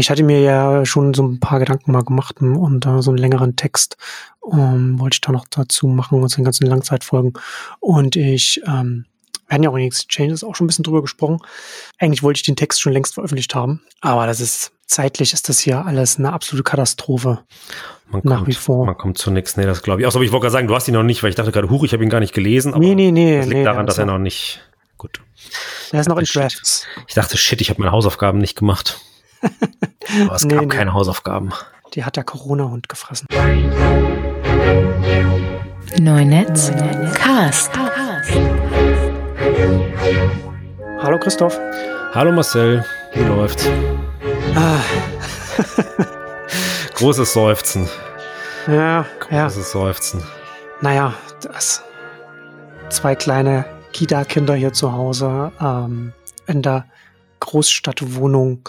Ich hatte mir ja schon so ein paar Gedanken mal gemacht und äh, so einen längeren Text ähm, wollte ich da noch dazu machen und so den ganzen Langzeitfolgen. Und ich, ähm, wir hatten ja auch in Exchanges auch schon ein bisschen drüber gesprochen. Eigentlich wollte ich den Text schon längst veröffentlicht haben, aber das ist zeitlich ist das hier alles eine absolute Katastrophe. Man nach kommt, wie vor. Man kommt zu nichts. Nee, das glaube ich. Außer ich wollte gerade sagen, du hast ihn noch nicht, weil ich dachte gerade, huch, ich habe ihn gar nicht gelesen. Aber nee, nee, nee. Das liegt nee, daran, dass er noch nicht. Gut. Er ist noch in Drafts. Ich dachte, shit, ich habe meine Hausaufgaben nicht gemacht. Aber es nee, gab nee. keine Hausaufgaben. Die hat der Corona-Hund gefressen. Neunetz Cast. Hallo Christoph. Hallo Marcel, wie läuft's? Ah. Großes Seufzen. Ja, Großes ja. Seufzen. Naja, das. Zwei kleine Kita-Kinder hier zu Hause ähm, in der Großstadtwohnung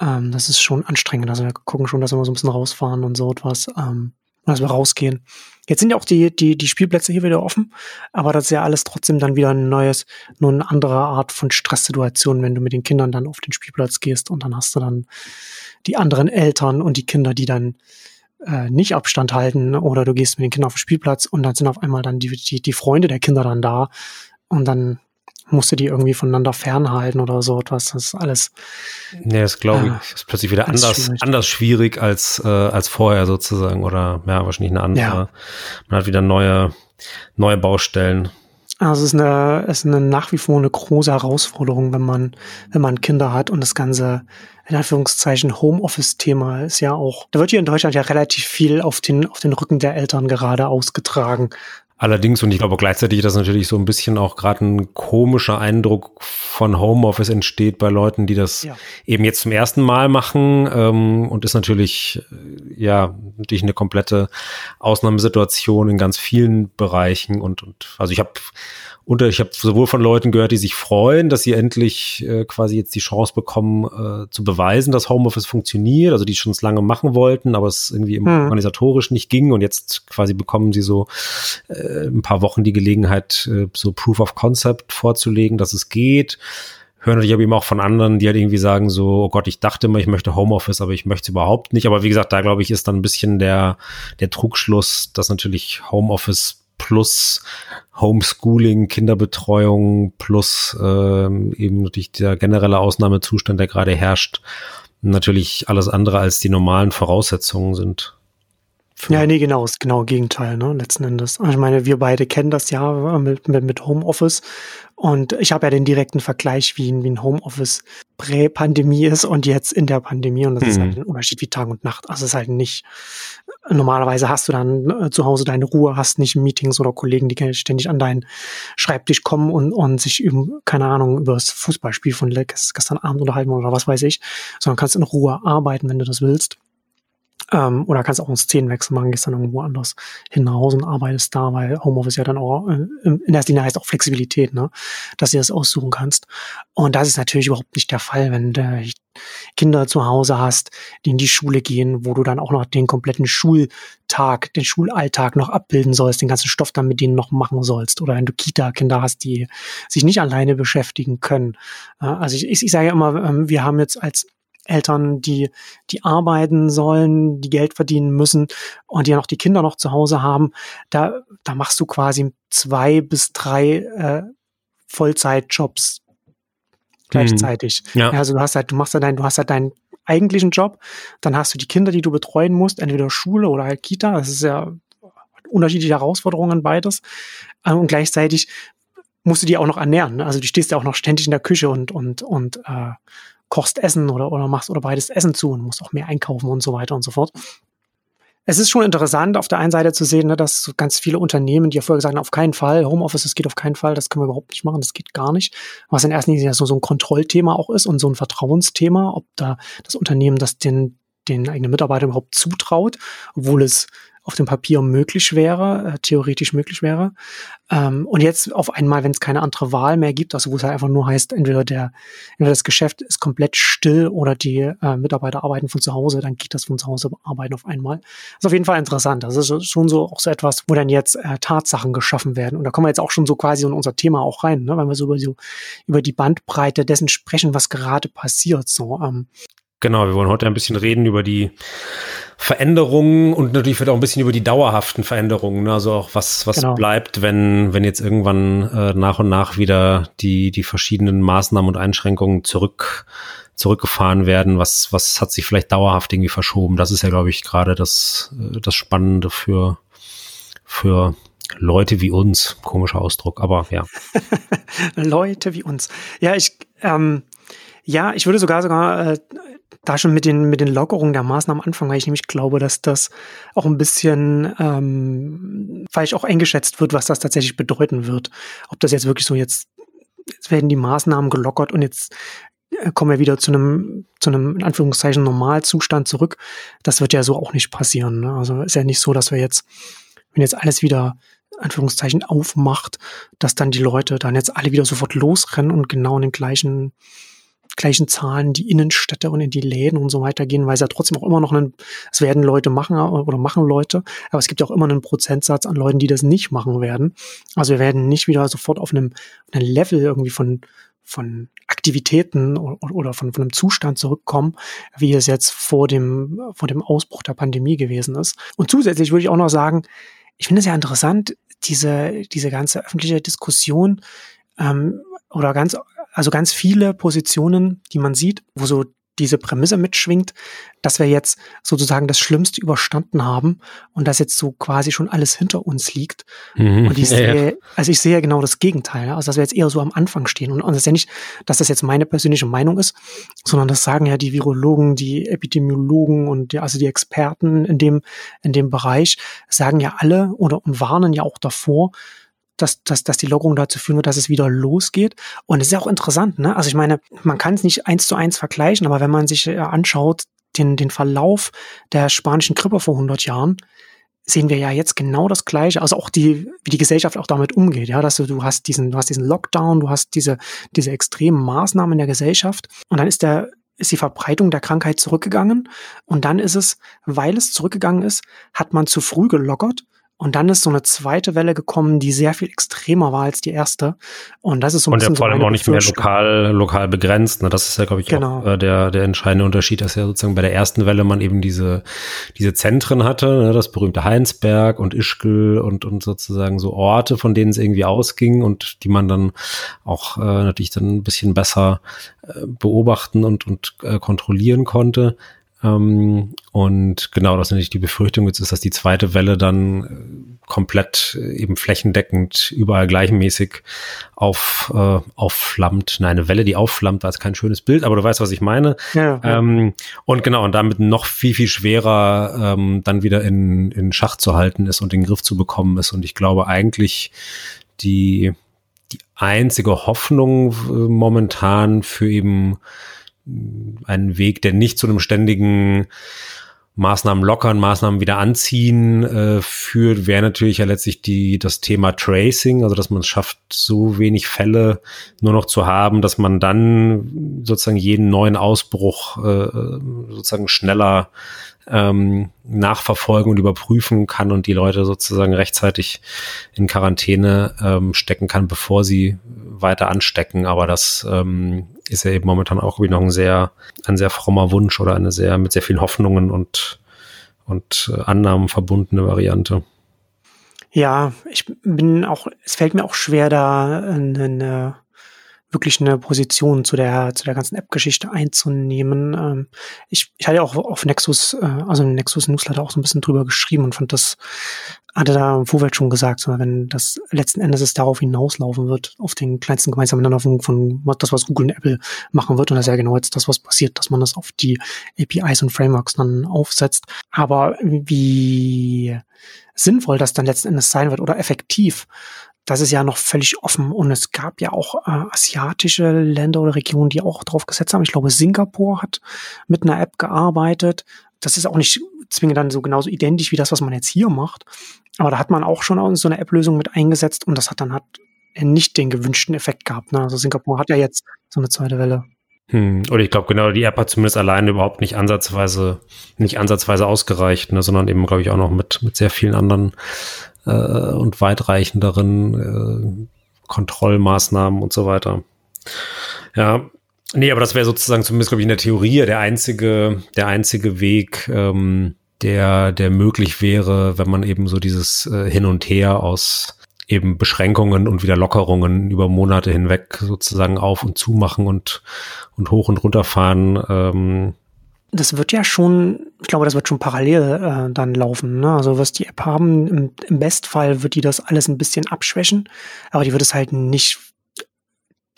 ähm, das ist schon anstrengend. Also wir gucken schon, dass wir mal so ein bisschen rausfahren und so etwas, ähm, dass wir rausgehen. Jetzt sind ja auch die, die, die Spielplätze hier wieder offen, aber das ist ja alles trotzdem dann wieder ein neues, nur eine andere Art von Stresssituation, wenn du mit den Kindern dann auf den Spielplatz gehst und dann hast du dann die anderen Eltern und die Kinder, die dann äh, nicht Abstand halten oder du gehst mit den Kindern auf den Spielplatz und dann sind auf einmal dann die, die, die Freunde der Kinder dann da und dann musste die irgendwie voneinander fernhalten oder so etwas. Das ist alles. Nee, das glaube ich, äh, ist plötzlich wieder anders, schwierig. anders schwierig als, äh, als vorher sozusagen oder ja, wahrscheinlich eine andere. Ja. Man hat wieder neue, neue Baustellen. Also es ist eine, es ist eine nach wie vor eine große Herausforderung, wenn man, wenn man Kinder hat und das ganze, in Anführungszeichen, Homeoffice-Thema ist ja auch, da wird hier in Deutschland ja relativ viel auf den, auf den Rücken der Eltern gerade ausgetragen. Allerdings, und ich glaube gleichzeitig, dass natürlich so ein bisschen auch gerade ein komischer Eindruck von Homeoffice entsteht bei Leuten, die das ja. eben jetzt zum ersten Mal machen ähm, und ist natürlich, äh, ja, natürlich eine komplette Ausnahmesituation in ganz vielen Bereichen und, und also ich habe unter, ich habe sowohl von Leuten gehört, die sich freuen, dass sie endlich äh, quasi jetzt die Chance bekommen, äh, zu beweisen, dass Homeoffice funktioniert, also die schon lange machen wollten, aber es irgendwie hm. organisatorisch nicht ging und jetzt quasi bekommen sie so äh, ein paar Wochen die Gelegenheit, äh, so Proof of Concept vorzulegen, dass es geht hören natürlich aber eben auch von anderen, die halt irgendwie sagen so, oh Gott, ich dachte immer, ich möchte Homeoffice, aber ich möchte es überhaupt nicht. Aber wie gesagt, da glaube ich, ist dann ein bisschen der, der Trugschluss, dass natürlich Homeoffice plus Homeschooling, Kinderbetreuung plus ähm, eben natürlich der generelle Ausnahmezustand, der gerade herrscht, natürlich alles andere als die normalen Voraussetzungen sind. Ja, nee, genau, ist genau Gegenteil, ne, letzten Endes. Also ich meine, wir beide kennen das ja mit, mit, mit Homeoffice und ich habe ja den direkten Vergleich, wie, wie ein Homeoffice Prä-Pandemie ist und jetzt in der Pandemie und das mhm. ist halt ein Unterschied wie Tag und Nacht. Also es ist halt nicht, normalerweise hast du dann äh, zu Hause deine Ruhe, hast nicht Meetings oder Kollegen, die ständig an deinen Schreibtisch kommen und, und sich über, keine Ahnung, über das Fußballspiel von gestern Abend unterhalten oder was weiß ich, sondern kannst in Ruhe arbeiten, wenn du das willst. Ähm, oder kannst auch einen Szenenwechsel machen, gehst dann irgendwo anders hin Hause und arbeitest da, weil Homeoffice ja dann auch äh, in erster Linie heißt auch Flexibilität, ne? dass du das aussuchen kannst. Und das ist natürlich überhaupt nicht der Fall, wenn du Kinder zu Hause hast, die in die Schule gehen, wo du dann auch noch den kompletten Schultag, den Schulalltag noch abbilden sollst, den ganzen Stoff dann mit denen noch machen sollst. Oder wenn du Kita-Kinder hast, die sich nicht alleine beschäftigen können. Also ich, ich, ich sage ja immer, ähm, wir haben jetzt als Eltern, die, die arbeiten sollen, die Geld verdienen müssen und die ja noch die Kinder noch zu Hause haben, da, da machst du quasi zwei bis drei äh, Vollzeitjobs gleichzeitig. Mhm. Ja. Also du hast halt, du machst halt dein, du hast halt deinen eigentlichen Job, dann hast du die Kinder, die du betreuen musst, entweder Schule oder halt Kita. Das ist ja unterschiedliche Herausforderungen beides. Äh, und gleichzeitig musst du die auch noch ernähren. Ne? Also du stehst ja auch noch ständig in der Küche und und und äh, kochst Essen oder, oder machst oder bereitest Essen zu und musst auch mehr einkaufen und so weiter und so fort. Es ist schon interessant, auf der einen Seite zu sehen, ne, dass ganz viele Unternehmen, die ja vorher gesagt haben, auf keinen Fall, Homeoffice, das geht auf keinen Fall, das können wir überhaupt nicht machen, das geht gar nicht. Was in erster Linie so, so ein Kontrollthema auch ist und so ein Vertrauensthema, ob da das Unternehmen das den, den eigenen Mitarbeitern überhaupt zutraut, obwohl es auf dem Papier möglich wäre, äh, theoretisch möglich wäre. Ähm, und jetzt auf einmal, wenn es keine andere Wahl mehr gibt, also wo es halt einfach nur heißt, entweder der, entweder das Geschäft ist komplett still oder die äh, Mitarbeiter arbeiten von zu Hause, dann geht das von zu Hause arbeiten auf einmal. Das ist auf jeden Fall interessant. Das ist schon so auch so etwas, wo dann jetzt äh, Tatsachen geschaffen werden. Und da kommen wir jetzt auch schon so quasi in unser Thema auch rein, ne? weil wir so über, so über die Bandbreite dessen sprechen, was gerade passiert. So, ähm, Genau, wir wollen heute ein bisschen reden über die Veränderungen und natürlich wird auch ein bisschen über die dauerhaften Veränderungen. Ne? Also auch was, was genau. bleibt, wenn, wenn jetzt irgendwann äh, nach und nach wieder die, die verschiedenen Maßnahmen und Einschränkungen zurück, zurückgefahren werden. Was, was hat sich vielleicht dauerhaft irgendwie verschoben? Das ist ja, glaube ich, gerade das, äh, das Spannende für, für Leute wie uns. Komischer Ausdruck, aber ja. Leute wie uns. Ja, ich, ähm, ja, ich würde sogar sogar äh, da schon mit den, mit den Lockerungen der Maßnahmen anfangen, weil ich nämlich glaube, dass das auch ein bisschen ähm, falsch auch eingeschätzt wird, was das tatsächlich bedeuten wird. Ob das jetzt wirklich so jetzt, jetzt werden die Maßnahmen gelockert und jetzt äh, kommen wir wieder zu einem, zu einem, in Anführungszeichen, Normalzustand zurück. Das wird ja so auch nicht passieren. Ne? Also ist ja nicht so, dass wir jetzt, wenn jetzt alles wieder Anführungszeichen aufmacht, dass dann die Leute dann jetzt alle wieder sofort losrennen und genau in den gleichen gleichen Zahlen die Innenstädte und in die Läden und so weiter gehen, weil es ja trotzdem auch immer noch einen, es werden Leute machen oder machen Leute, aber es gibt ja auch immer einen Prozentsatz an Leuten, die das nicht machen werden. Also wir werden nicht wieder sofort auf einem, einem Level irgendwie von, von Aktivitäten oder von, von einem Zustand zurückkommen, wie es jetzt vor dem, vor dem Ausbruch der Pandemie gewesen ist. Und zusätzlich würde ich auch noch sagen, ich finde es ja interessant, diese, diese ganze öffentliche Diskussion ähm, oder ganz also ganz viele Positionen, die man sieht, wo so diese Prämisse mitschwingt, dass wir jetzt sozusagen das Schlimmste überstanden haben und dass jetzt so quasi schon alles hinter uns liegt. Mhm, und ich sehe, ja. also ich sehe ja genau das Gegenteil, also dass wir jetzt eher so am Anfang stehen. Und, und das ist ja nicht, dass das jetzt meine persönliche Meinung ist, sondern das sagen ja die Virologen, die Epidemiologen und die, also die Experten in dem, in dem Bereich, sagen ja alle oder und warnen ja auch davor, dass, dass, dass die Lockerung dazu führen wird, dass es wieder losgeht. Und es ist ja auch interessant, ne? Also ich meine, man kann es nicht eins zu eins vergleichen, aber wenn man sich äh, anschaut, den, den Verlauf der spanischen Grippe vor 100 Jahren, sehen wir ja jetzt genau das Gleiche, also auch die, wie die Gesellschaft auch damit umgeht, ja, dass du, du hast diesen, du hast diesen Lockdown, du hast diese, diese extremen Maßnahmen in der Gesellschaft und dann ist der, ist die Verbreitung der Krankheit zurückgegangen und dann ist es, weil es zurückgegangen ist, hat man zu früh gelockert und dann ist so eine zweite Welle gekommen, die sehr viel extremer war als die erste. Und das ist so ein Und bisschen ja vor allem auch nicht mehr lokal, lokal begrenzt. Ne? Das ist ja, glaube ich, genau. auch äh, der, der entscheidende Unterschied, dass ja sozusagen bei der ersten Welle man eben diese, diese Zentren hatte, ne? das berühmte Heinsberg und Ischgl und, und sozusagen so Orte, von denen es irgendwie ausging und die man dann auch äh, natürlich dann ein bisschen besser äh, beobachten und, und äh, kontrollieren konnte. Ähm, und genau, das ist natürlich die Befürchtung jetzt ist, dass die zweite Welle dann äh, komplett äh, eben flächendeckend überall gleichmäßig auf, äh, aufflammt. Nein, eine Welle, die aufflammt, war jetzt kein schönes Bild, aber du weißt, was ich meine. Ja. Ähm, und genau, und damit noch viel, viel schwerer ähm, dann wieder in, in Schach zu halten ist und den Griff zu bekommen ist. Und ich glaube eigentlich, die, die einzige Hoffnung äh, momentan für eben einen Weg, der nicht zu einem ständigen Maßnahmen lockern, Maßnahmen wieder anziehen äh, führt, wäre natürlich ja letztlich die, das Thema Tracing, also dass man es schafft, so wenig Fälle nur noch zu haben, dass man dann sozusagen jeden neuen Ausbruch äh, sozusagen schneller ähm, nachverfolgen und überprüfen kann und die Leute sozusagen rechtzeitig in Quarantäne ähm, stecken kann, bevor sie weiter anstecken. Aber das ähm, ist ja eben momentan auch irgendwie noch ein sehr, ein sehr frommer Wunsch oder eine sehr, mit sehr vielen Hoffnungen und, und äh, Annahmen verbundene Variante. Ja, ich bin auch, es fällt mir auch schwer, da eine, wirklich eine Position zu der, zu der ganzen App-Geschichte einzunehmen. Ähm, ich, ich hatte auch auf Nexus, äh, also im Nexus Newsletter auch so ein bisschen drüber geschrieben und fand das, hatte da im Vorfeld schon gesagt, wenn das letzten Endes es darauf hinauslaufen wird, auf den kleinsten gemeinsamen Nenner von, von das, was Google und Apple machen wird. Und das ist ja genau jetzt das, was passiert, dass man das auf die APIs und Frameworks dann aufsetzt. Aber wie sinnvoll das dann letzten Endes sein wird oder effektiv, das ist ja noch völlig offen. Und es gab ja auch äh, asiatische Länder oder Regionen, die auch drauf gesetzt haben. Ich glaube, Singapur hat mit einer App gearbeitet. Das ist auch nicht zwingend dann so genauso identisch wie das, was man jetzt hier macht. Aber da hat man auch schon so eine App-Lösung mit eingesetzt und das hat dann hat nicht den gewünschten Effekt gehabt. Ne? Also Singapur hat ja jetzt so eine zweite Welle. Hm, oder ich glaube genau, die App hat zumindest alleine überhaupt nicht ansatzweise, nicht ansatzweise ausgereicht, ne, sondern eben, glaube ich, auch noch mit, mit sehr vielen anderen äh, und weitreichenderen äh, Kontrollmaßnahmen und so weiter. Ja, Nee, aber das wäre sozusagen zumindest, glaube ich, in der Theorie der einzige, der einzige Weg, ähm, der, der möglich wäre, wenn man eben so dieses äh, Hin und Her aus eben Beschränkungen und wieder Lockerungen über Monate hinweg sozusagen auf und zu machen und, und hoch und runter fahren. Ähm. Das wird ja schon, ich glaube, das wird schon parallel äh, dann laufen. Ne? Also was die App haben, im, im Bestfall wird die das alles ein bisschen abschwächen, aber die wird es halt nicht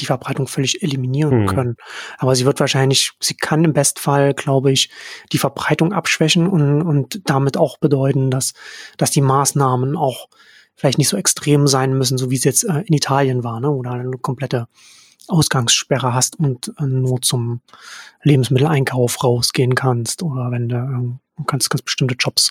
die Verbreitung völlig eliminieren mhm. können. Aber sie wird wahrscheinlich, sie kann im Bestfall, glaube ich, die Verbreitung abschwächen und, und damit auch bedeuten, dass, dass die Maßnahmen auch vielleicht nicht so extrem sein müssen, so wie es jetzt äh, in Italien war, ne, du eine komplette Ausgangssperre hast und äh, nur zum Lebensmitteleinkauf rausgehen kannst oder wenn du ganz, ganz bestimmte Jobs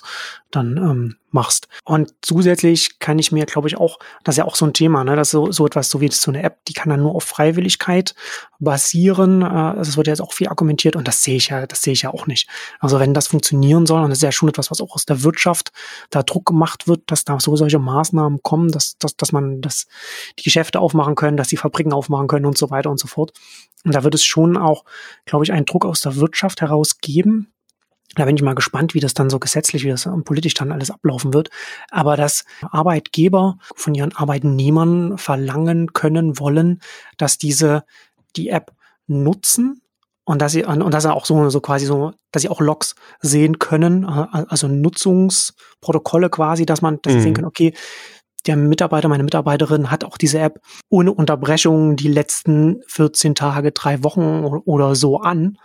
dann ähm, machst. Und zusätzlich kann ich mir, glaube ich, auch, das ist ja auch so ein Thema, ne, dass so, so etwas, so wie so eine App, die kann dann nur auf Freiwilligkeit basieren. Äh, das wird jetzt auch viel argumentiert und das sehe ich ja, das sehe ich ja auch nicht. Also wenn das funktionieren soll, und das ist ja schon etwas, was auch aus der Wirtschaft da Druck gemacht wird, dass da so solche Maßnahmen kommen, dass, dass, dass man dass die Geschäfte aufmachen können, dass die Fabriken aufmachen können und so weiter und so fort. Und da wird es schon auch, glaube ich, einen Druck aus der Wirtschaft heraus geben, da bin ich mal gespannt, wie das dann so gesetzlich, wie das politisch dann alles ablaufen wird. Aber dass Arbeitgeber von ihren Arbeitnehmern verlangen können wollen, dass diese die App nutzen und dass sie und dass er auch so so quasi so, dass sie auch Logs sehen können, also Nutzungsprotokolle quasi, dass man, dass mhm. sie sehen mhm. können, okay, der Mitarbeiter, meine Mitarbeiterin hat auch diese App ohne Unterbrechung die letzten 14 Tage, drei Wochen oder so an,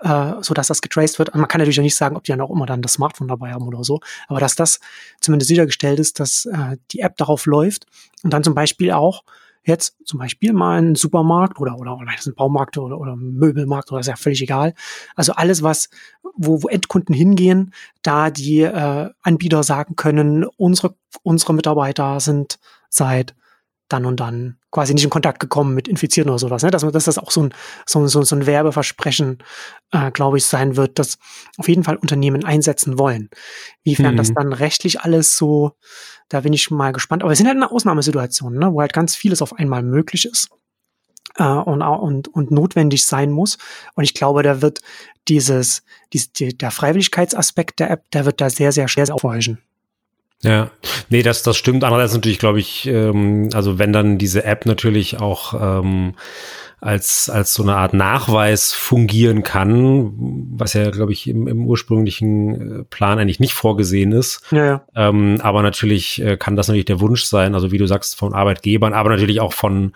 äh, so dass das getraced wird. Man kann natürlich auch nicht sagen, ob die dann auch immer dann das Smartphone dabei haben oder so, aber dass das zumindest sichergestellt ist, dass äh, die App darauf läuft und dann zum Beispiel auch jetzt zum Beispiel mal ein Supermarkt oder, oder, oder ein Baumarkt oder, oder Möbelmarkt oder ist ja völlig egal. Also alles, was, wo, wo Endkunden hingehen, da die äh, Anbieter sagen können, unsere, unsere Mitarbeiter sind seit dann und dann quasi nicht in Kontakt gekommen mit Infizierten oder sowas. Ne? Dass, dass das auch so ein, so, so, so ein Werbeversprechen, äh, glaube ich, sein wird, dass auf jeden Fall Unternehmen einsetzen wollen. Wiefern mhm. das dann rechtlich alles so da bin ich mal gespannt. Aber es sind halt eine Ausnahmesituation, ne, wo halt ganz vieles auf einmal möglich ist äh, und, und, und notwendig sein muss. Und ich glaube, da wird dieses, dies, die, der Freiwilligkeitsaspekt der App, der wird da sehr, sehr schwer aufweichen. Ja, nee, das, das stimmt. Andererseits natürlich, glaube ich, ähm, also wenn dann diese App natürlich auch ähm, als, als so eine Art Nachweis fungieren kann, was ja, glaube ich, im, im ursprünglichen äh, Plan eigentlich nicht vorgesehen ist. Ja, ja. Ähm, aber natürlich äh, kann das natürlich der Wunsch sein, also wie du sagst, von Arbeitgebern, aber natürlich auch von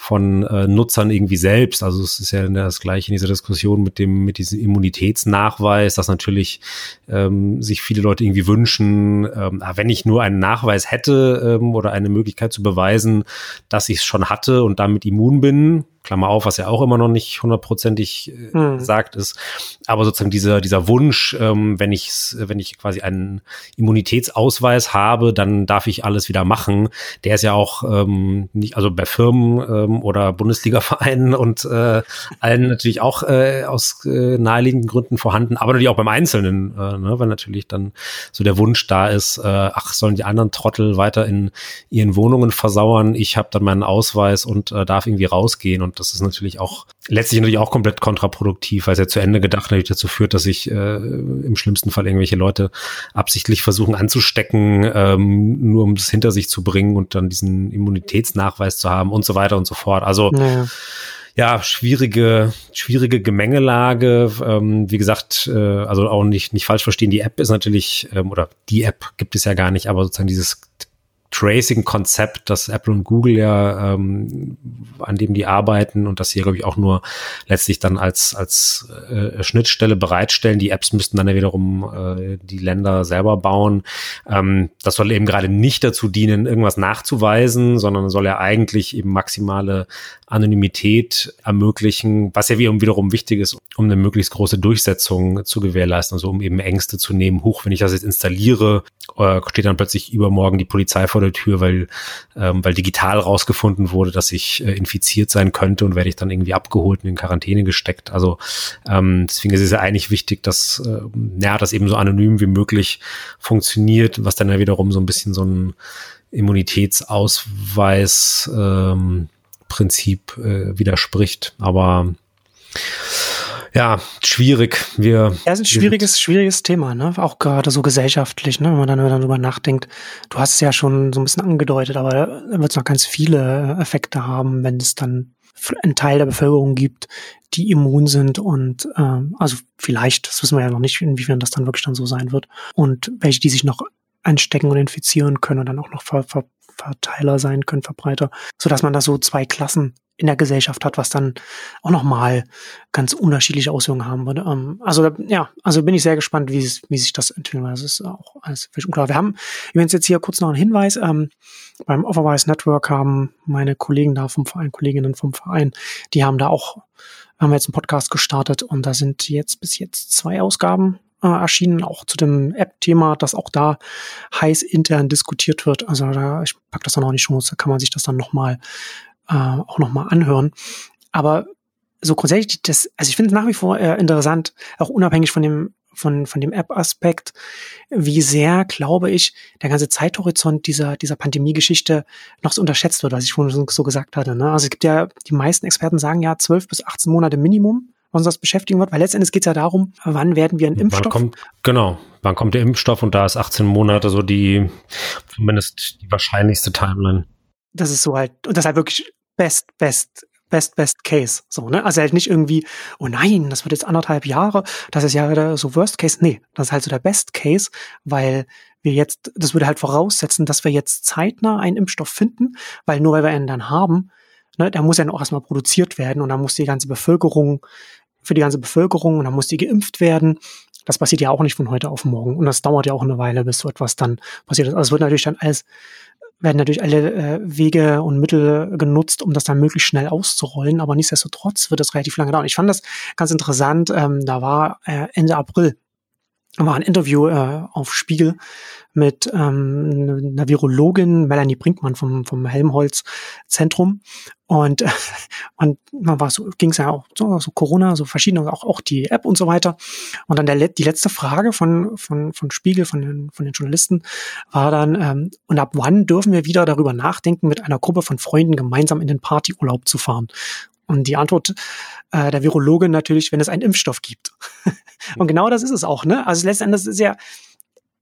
von äh, Nutzern irgendwie selbst. Also es ist ja das gleiche in dieser Diskussion mit dem mit diesem Immunitätsnachweis, dass natürlich ähm, sich viele Leute irgendwie wünschen, ähm, ah, wenn ich nur einen Nachweis hätte ähm, oder eine Möglichkeit zu beweisen, dass ich es schon hatte und damit immun bin, Klammer auf, was ja auch immer noch nicht hundertprozentig äh, mhm. sagt ist. Aber sozusagen dieser, dieser Wunsch, ähm, wenn ich, wenn ich quasi einen Immunitätsausweis habe, dann darf ich alles wieder machen. Der ist ja auch ähm, nicht, also bei Firmen ähm, oder Bundesliga-Vereinen und äh, allen natürlich auch äh, aus äh, naheliegenden Gründen vorhanden, aber natürlich auch beim Einzelnen, äh, ne, weil natürlich dann so der Wunsch da ist, äh, ach, sollen die anderen Trottel weiter in ihren Wohnungen versauern, ich habe dann meinen Ausweis und äh, darf irgendwie rausgehen und das ist natürlich auch letztlich natürlich auch komplett kontraproduktiv, weil es ja zu Ende gedacht natürlich dazu führt, dass sich äh, im schlimmsten Fall irgendwelche Leute absichtlich versuchen anzustecken, ähm, nur um es hinter sich zu bringen und dann diesen Immunitätsnachweis zu haben und so weiter und so fort. Also naja ja, schwierige, schwierige Gemengelage. Ähm, wie gesagt, äh, also auch nicht, nicht falsch verstehen, die App ist natürlich, ähm, oder die App gibt es ja gar nicht, aber sozusagen dieses Tracing-Konzept, das Apple und Google ja, ähm, an dem die arbeiten und das hier, glaube ich, auch nur letztlich dann als, als äh, Schnittstelle bereitstellen. Die Apps müssten dann ja wiederum äh, die Länder selber bauen. Ähm, das soll eben gerade nicht dazu dienen, irgendwas nachzuweisen, sondern soll ja eigentlich eben maximale Anonymität ermöglichen, was ja wiederum wichtig ist, um eine möglichst große Durchsetzung zu gewährleisten, also um eben Ängste zu nehmen. Huch, wenn ich das jetzt installiere, äh, steht dann plötzlich übermorgen die Polizei vor der Tür, weil, ähm, weil digital rausgefunden wurde, dass ich äh, infiziert sein könnte und werde ich dann irgendwie abgeholt und in Quarantäne gesteckt. Also ähm, deswegen ist es ja eigentlich wichtig, dass äh, ja, das eben so anonym wie möglich funktioniert, was dann ja wiederum so ein bisschen so ein Immunitätsausweis ähm, äh, widerspricht. Aber Ja, schwierig. Wir, ja, ist ein schwieriges, schwieriges Thema, ne? Auch gerade so gesellschaftlich, ne? Wenn man dann, dann darüber nachdenkt. Du hast es ja schon so ein bisschen angedeutet, aber da wird es noch ganz viele Effekte haben, wenn es dann einen Teil der Bevölkerung gibt, die immun sind und ähm, also vielleicht, das wissen wir ja noch nicht, inwiefern das dann wirklich dann so sein wird. Und welche, die sich noch anstecken und infizieren können und dann auch noch Ver Ver Verteiler sein können, Verbreiter, sodass man da so zwei Klassen in der Gesellschaft hat, was dann auch nochmal ganz unterschiedliche Auswirkungen haben würde. Ähm, also ja, also bin ich sehr gespannt, wie, wie sich das entwickeln wird. Das ist auch alles völlig unklar. Wir haben übrigens jetzt hier kurz noch einen Hinweis. Ähm, beim Offerwise Network haben meine Kollegen da vom Verein, Kolleginnen vom Verein, die haben da auch, haben jetzt einen Podcast gestartet und da sind jetzt bis jetzt zwei Ausgaben äh, erschienen, auch zu dem App-Thema, das auch da heiß intern diskutiert wird. Also da, ich pack das dann auch nicht Shows, da kann man sich das dann nochmal äh, auch nochmal anhören. Aber so grundsätzlich, das, also ich finde es nach wie vor äh, interessant, auch unabhängig von dem von, von dem App-Aspekt, wie sehr, glaube ich, der ganze Zeithorizont dieser, dieser Pandemie-Geschichte noch so unterschätzt wird, was ich vorhin so gesagt hatte. Ne? Also es gibt ja, die meisten Experten sagen ja 12 bis 18 Monate Minimum, was uns das beschäftigen wird, weil letztendlich geht es ja darum, wann werden wir einen Impfstoff. Wann kommt, genau, wann kommt der Impfstoff und da ist 18 Monate so die, zumindest die wahrscheinlichste Timeline. Das ist so halt, und das ist halt wirklich best, best, best, best case. So, ne? Also halt nicht irgendwie, oh nein, das wird jetzt anderthalb Jahre, das ist ja so worst case. Nee, das ist halt so der best case, weil wir jetzt, das würde halt voraussetzen, dass wir jetzt zeitnah einen Impfstoff finden, weil nur weil wir ihn dann haben, ne, der muss ja auch erstmal produziert werden und dann muss die ganze Bevölkerung, für die ganze Bevölkerung und dann muss die geimpft werden. Das passiert ja auch nicht von heute auf morgen. Und das dauert ja auch eine Weile, bis so etwas dann passiert ist. Also es wird natürlich dann alles werden natürlich alle äh, Wege und Mittel genutzt, um das dann möglichst schnell auszurollen, aber nichtsdestotrotz wird das relativ lange dauern. Ich fand das ganz interessant, ähm, da war äh, Ende April war ein Interview äh, auf Spiegel mit ähm, einer Virologin, Melanie Brinkmann vom, vom Helmholtz-Zentrum. Und, äh, und man war so, ging es ja auch so, so Corona, so verschiedene, auch, auch die App und so weiter. Und dann der, die letzte Frage von, von, von Spiegel, von den, von den Journalisten, war dann, ähm, und ab wann dürfen wir wieder darüber nachdenken, mit einer Gruppe von Freunden gemeinsam in den Partyurlaub zu fahren? Und die Antwort äh, der Virologe natürlich, wenn es einen Impfstoff gibt. und genau das ist es auch, ne? Also letztendlich ist ja,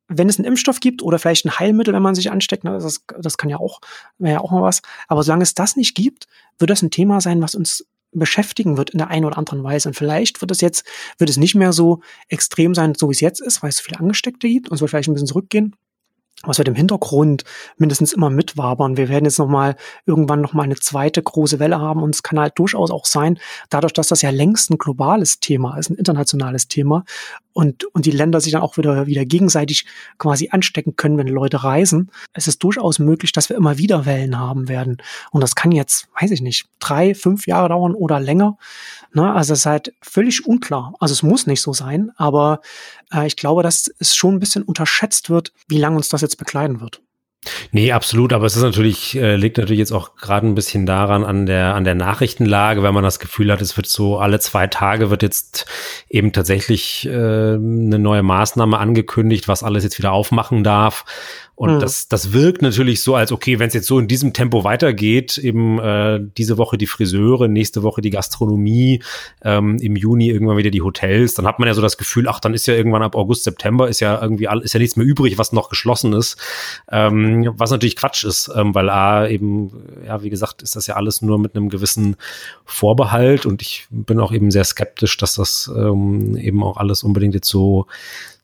wenn es einen Impfstoff gibt oder vielleicht ein Heilmittel, wenn man sich ansteckt, ne, das, das kann ja auch, wäre ja auch mal was. Aber solange es das nicht gibt, wird das ein Thema sein, was uns beschäftigen wird in der einen oder anderen Weise. Und vielleicht wird es jetzt, wird es nicht mehr so extrem sein, so wie es jetzt ist, weil es so viele Angesteckte gibt und es wird vielleicht ein bisschen zurückgehen was wird im Hintergrund mindestens immer mitwabern. Wir werden jetzt noch mal irgendwann noch mal eine zweite große Welle haben und es kann halt durchaus auch sein, dadurch, dass das ja längst ein globales Thema ist, ein internationales Thema und, und die Länder sich dann auch wieder, wieder gegenseitig quasi anstecken können, wenn Leute reisen. Es ist durchaus möglich, dass wir immer wieder Wellen haben werden. Und das kann jetzt, weiß ich nicht, drei, fünf Jahre dauern oder länger. Ne? Also es ist halt völlig unklar. Also es muss nicht so sein, aber ich glaube, dass es schon ein bisschen unterschätzt wird, wie lange uns das jetzt bekleiden wird. Nee, absolut, aber es ist natürlich, äh, liegt natürlich jetzt auch gerade ein bisschen daran an der, an der Nachrichtenlage, wenn man das Gefühl hat, es wird so alle zwei Tage wird jetzt eben tatsächlich äh, eine neue Maßnahme angekündigt, was alles jetzt wieder aufmachen darf. Und mhm. das, das wirkt natürlich so, als okay, wenn es jetzt so in diesem Tempo weitergeht, eben äh, diese Woche die Friseure, nächste Woche die Gastronomie, ähm, im Juni irgendwann wieder die Hotels, dann hat man ja so das Gefühl, ach, dann ist ja irgendwann ab August, September ist ja irgendwie all, ist ja nichts mehr übrig, was noch geschlossen ist. Ähm, was natürlich Quatsch ist, ähm, weil A eben, ja, wie gesagt, ist das ja alles nur mit einem gewissen Vorbehalt und ich bin auch eben sehr skeptisch, dass das ähm, eben auch alles unbedingt jetzt so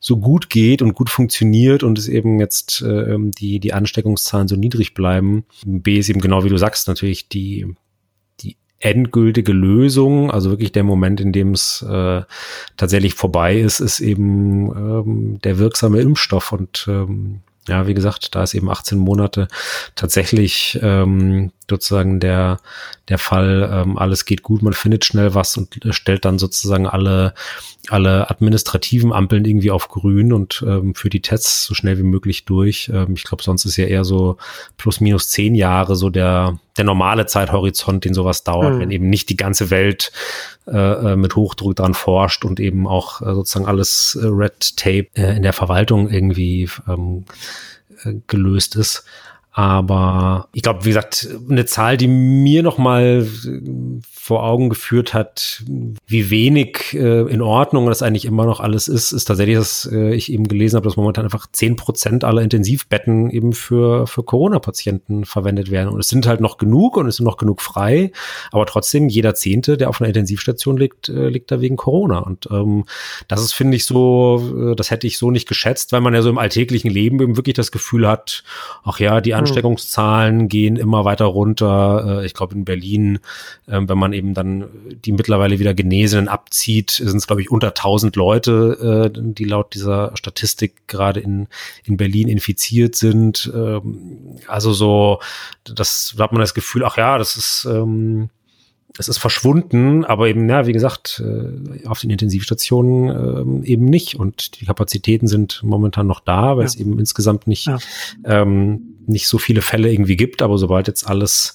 so gut geht und gut funktioniert und es eben jetzt äh, die, die Ansteckungszahlen so niedrig bleiben. B ist eben genau wie du sagst, natürlich die, die endgültige Lösung, also wirklich der Moment, in dem es äh, tatsächlich vorbei ist, ist eben ähm, der wirksame Impfstoff und ähm, ja, wie gesagt, da ist eben 18 Monate tatsächlich ähm, sozusagen der, der Fall, ähm, alles geht gut, man findet schnell was und stellt dann sozusagen alle, alle administrativen Ampeln irgendwie auf grün und ähm, für die Tests so schnell wie möglich durch. Ähm, ich glaube, sonst ist ja eher so plus minus zehn Jahre so der, der normale Zeithorizont, den sowas dauert, mhm. wenn eben nicht die ganze Welt äh, äh, mit Hochdruck dran forscht und eben auch äh, sozusagen alles äh, Red Tape äh, in der Verwaltung irgendwie ähm, äh, gelöst ist. Aber ich glaube, wie gesagt, eine Zahl, die mir noch mal vor Augen geführt hat, wie wenig äh, in Ordnung das eigentlich immer noch alles ist, ist tatsächlich, dass äh, ich eben gelesen habe, dass momentan einfach zehn Prozent aller Intensivbetten eben für, für Corona-Patienten verwendet werden. Und es sind halt noch genug und es sind noch genug frei, aber trotzdem jeder Zehnte, der auf einer Intensivstation liegt, äh, liegt da wegen Corona. Und ähm, das ist, finde ich, so, äh, das hätte ich so nicht geschätzt, weil man ja so im alltäglichen Leben eben wirklich das Gefühl hat, ach ja, die. Ansteckungszahlen gehen immer weiter runter. Äh, ich glaube, in Berlin, äh, wenn man eben dann die mittlerweile wieder Genesenen abzieht, sind es, glaube ich, unter 1000 Leute, äh, die laut dieser Statistik gerade in, in Berlin infiziert sind. Ähm, also so, das da hat man das Gefühl, ach ja, das ist, ähm, es ist verschwunden, aber eben, ja, wie gesagt, äh, auf den Intensivstationen eben nicht. Und die Kapazitäten sind momentan noch da, weil ja. es eben insgesamt nicht, ja. ähm, nicht so viele Fälle irgendwie gibt. Aber sobald jetzt alles,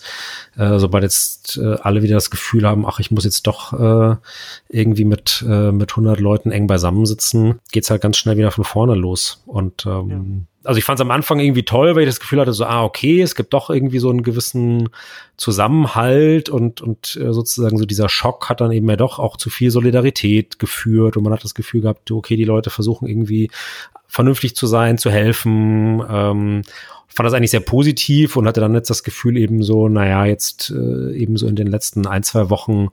äh, sobald jetzt äh, alle wieder das Gefühl haben, ach, ich muss jetzt doch äh, irgendwie mit, äh, mit 100 Leuten eng beisammensitzen, geht's halt ganz schnell wieder von vorne los. Und ähm, ja also ich fand es am Anfang irgendwie toll, weil ich das Gefühl hatte, so, ah, okay, es gibt doch irgendwie so einen gewissen Zusammenhalt und, und äh, sozusagen so dieser Schock hat dann eben ja doch auch zu viel Solidarität geführt und man hat das Gefühl gehabt, okay, die Leute versuchen irgendwie vernünftig zu sein, zu helfen. Ähm, fand das eigentlich sehr positiv und hatte dann jetzt das Gefühl eben so, naja, jetzt äh, eben so in den letzten ein, zwei Wochen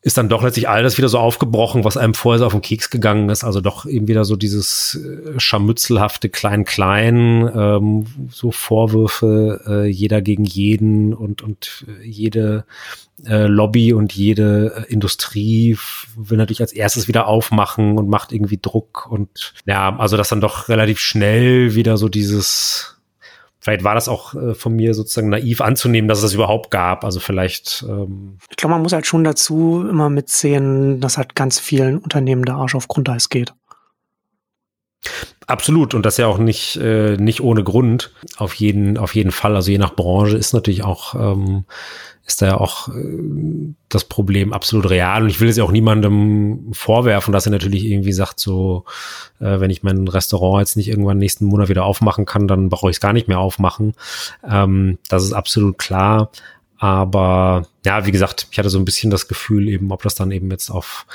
ist dann doch letztlich alles wieder so aufgebrochen, was einem vorher so auf den Keks gegangen ist. Also doch eben wieder so dieses äh, scharmützelhafte Klein-Klein, ähm, so Vorwürfe, äh, jeder gegen jeden und, und äh, jede äh, Lobby und jede äh, Industrie will natürlich als erstes wieder aufmachen und macht irgendwie Druck und ja, also dass dann doch relativ schnell wieder so dieses vielleicht war das auch äh, von mir sozusagen naiv anzunehmen, dass es das überhaupt gab. Also vielleicht. Ähm ich glaube, man muss halt schon dazu immer mitsehen, dass halt ganz vielen Unternehmen der Arsch auf Grundeis geht. Absolut und das ja auch nicht äh, nicht ohne Grund auf jeden auf jeden Fall also je nach Branche ist natürlich auch ähm, ist da ja auch äh, das Problem absolut real. Und ich will es ja auch niemandem vorwerfen, dass er natürlich irgendwie sagt, so, äh, wenn ich mein Restaurant jetzt nicht irgendwann nächsten Monat wieder aufmachen kann, dann brauche ich es gar nicht mehr aufmachen. Ähm, das ist absolut klar. Aber ja, wie gesagt, ich hatte so ein bisschen das Gefühl, eben, ob das dann eben jetzt auf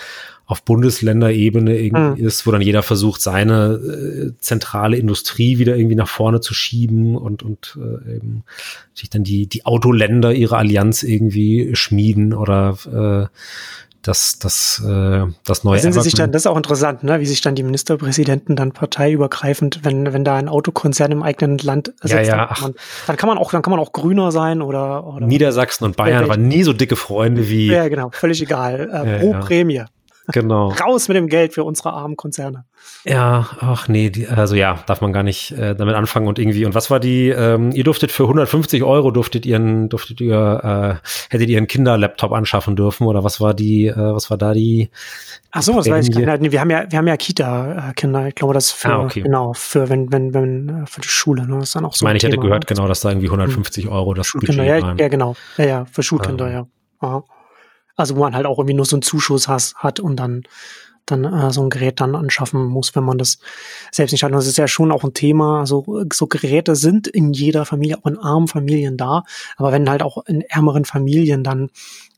auf Bundesländerebene irgendwie mhm. ist, wo dann jeder versucht, seine äh, zentrale Industrie wieder irgendwie nach vorne zu schieben und, und äh, eben sich dann die, die Autoländer ihre Allianz irgendwie schmieden oder äh, das, das, äh, das neue. Sind sie sich dann, das ist auch interessant, ne? wie sich dann die Ministerpräsidenten dann parteiübergreifend, wenn, wenn da ein Autokonzern im eigenen Land sitzt, ja, ja, dann, man, dann, kann man auch, dann kann man auch grüner sein oder, oder Niedersachsen und Bayern waren nie so dicke Freunde wie. Ja, genau, völlig egal. Äh, ja, pro. Prämie. Genau. Raus mit dem Geld für unsere armen Konzerne. Ja, ach nee, die, also ja, darf man gar nicht äh, damit anfangen und irgendwie. Und was war die, ähm, ihr durftet für 150 Euro, durftet ihren, durftet ihr, äh, hättet ihr einen Kinderlaptop anschaffen dürfen oder was war die, äh, was war da die? Ach so, was weiß ich gar nicht. Wir haben ja, wir haben ja Kita-Kinder. Ich glaube, das für, ah, okay. genau, für, wenn, wenn, wenn, äh, für die Schule, ne, das ist dann auch so. Ich meine, ich hätte gehört, genau, dass da irgendwie 150 Euro das Budget ja, waren. Ja, genau. Ja, ja, für Schulkinder, ah. ja. Aha. Also wo man halt auch irgendwie nur so einen Zuschuss has, hat und dann dann äh, so ein Gerät dann anschaffen muss, wenn man das selbst nicht hat. Und das ist ja schon auch ein Thema. Also so Geräte sind in jeder Familie, auch in armen Familien da. Aber wenn halt auch in ärmeren Familien dann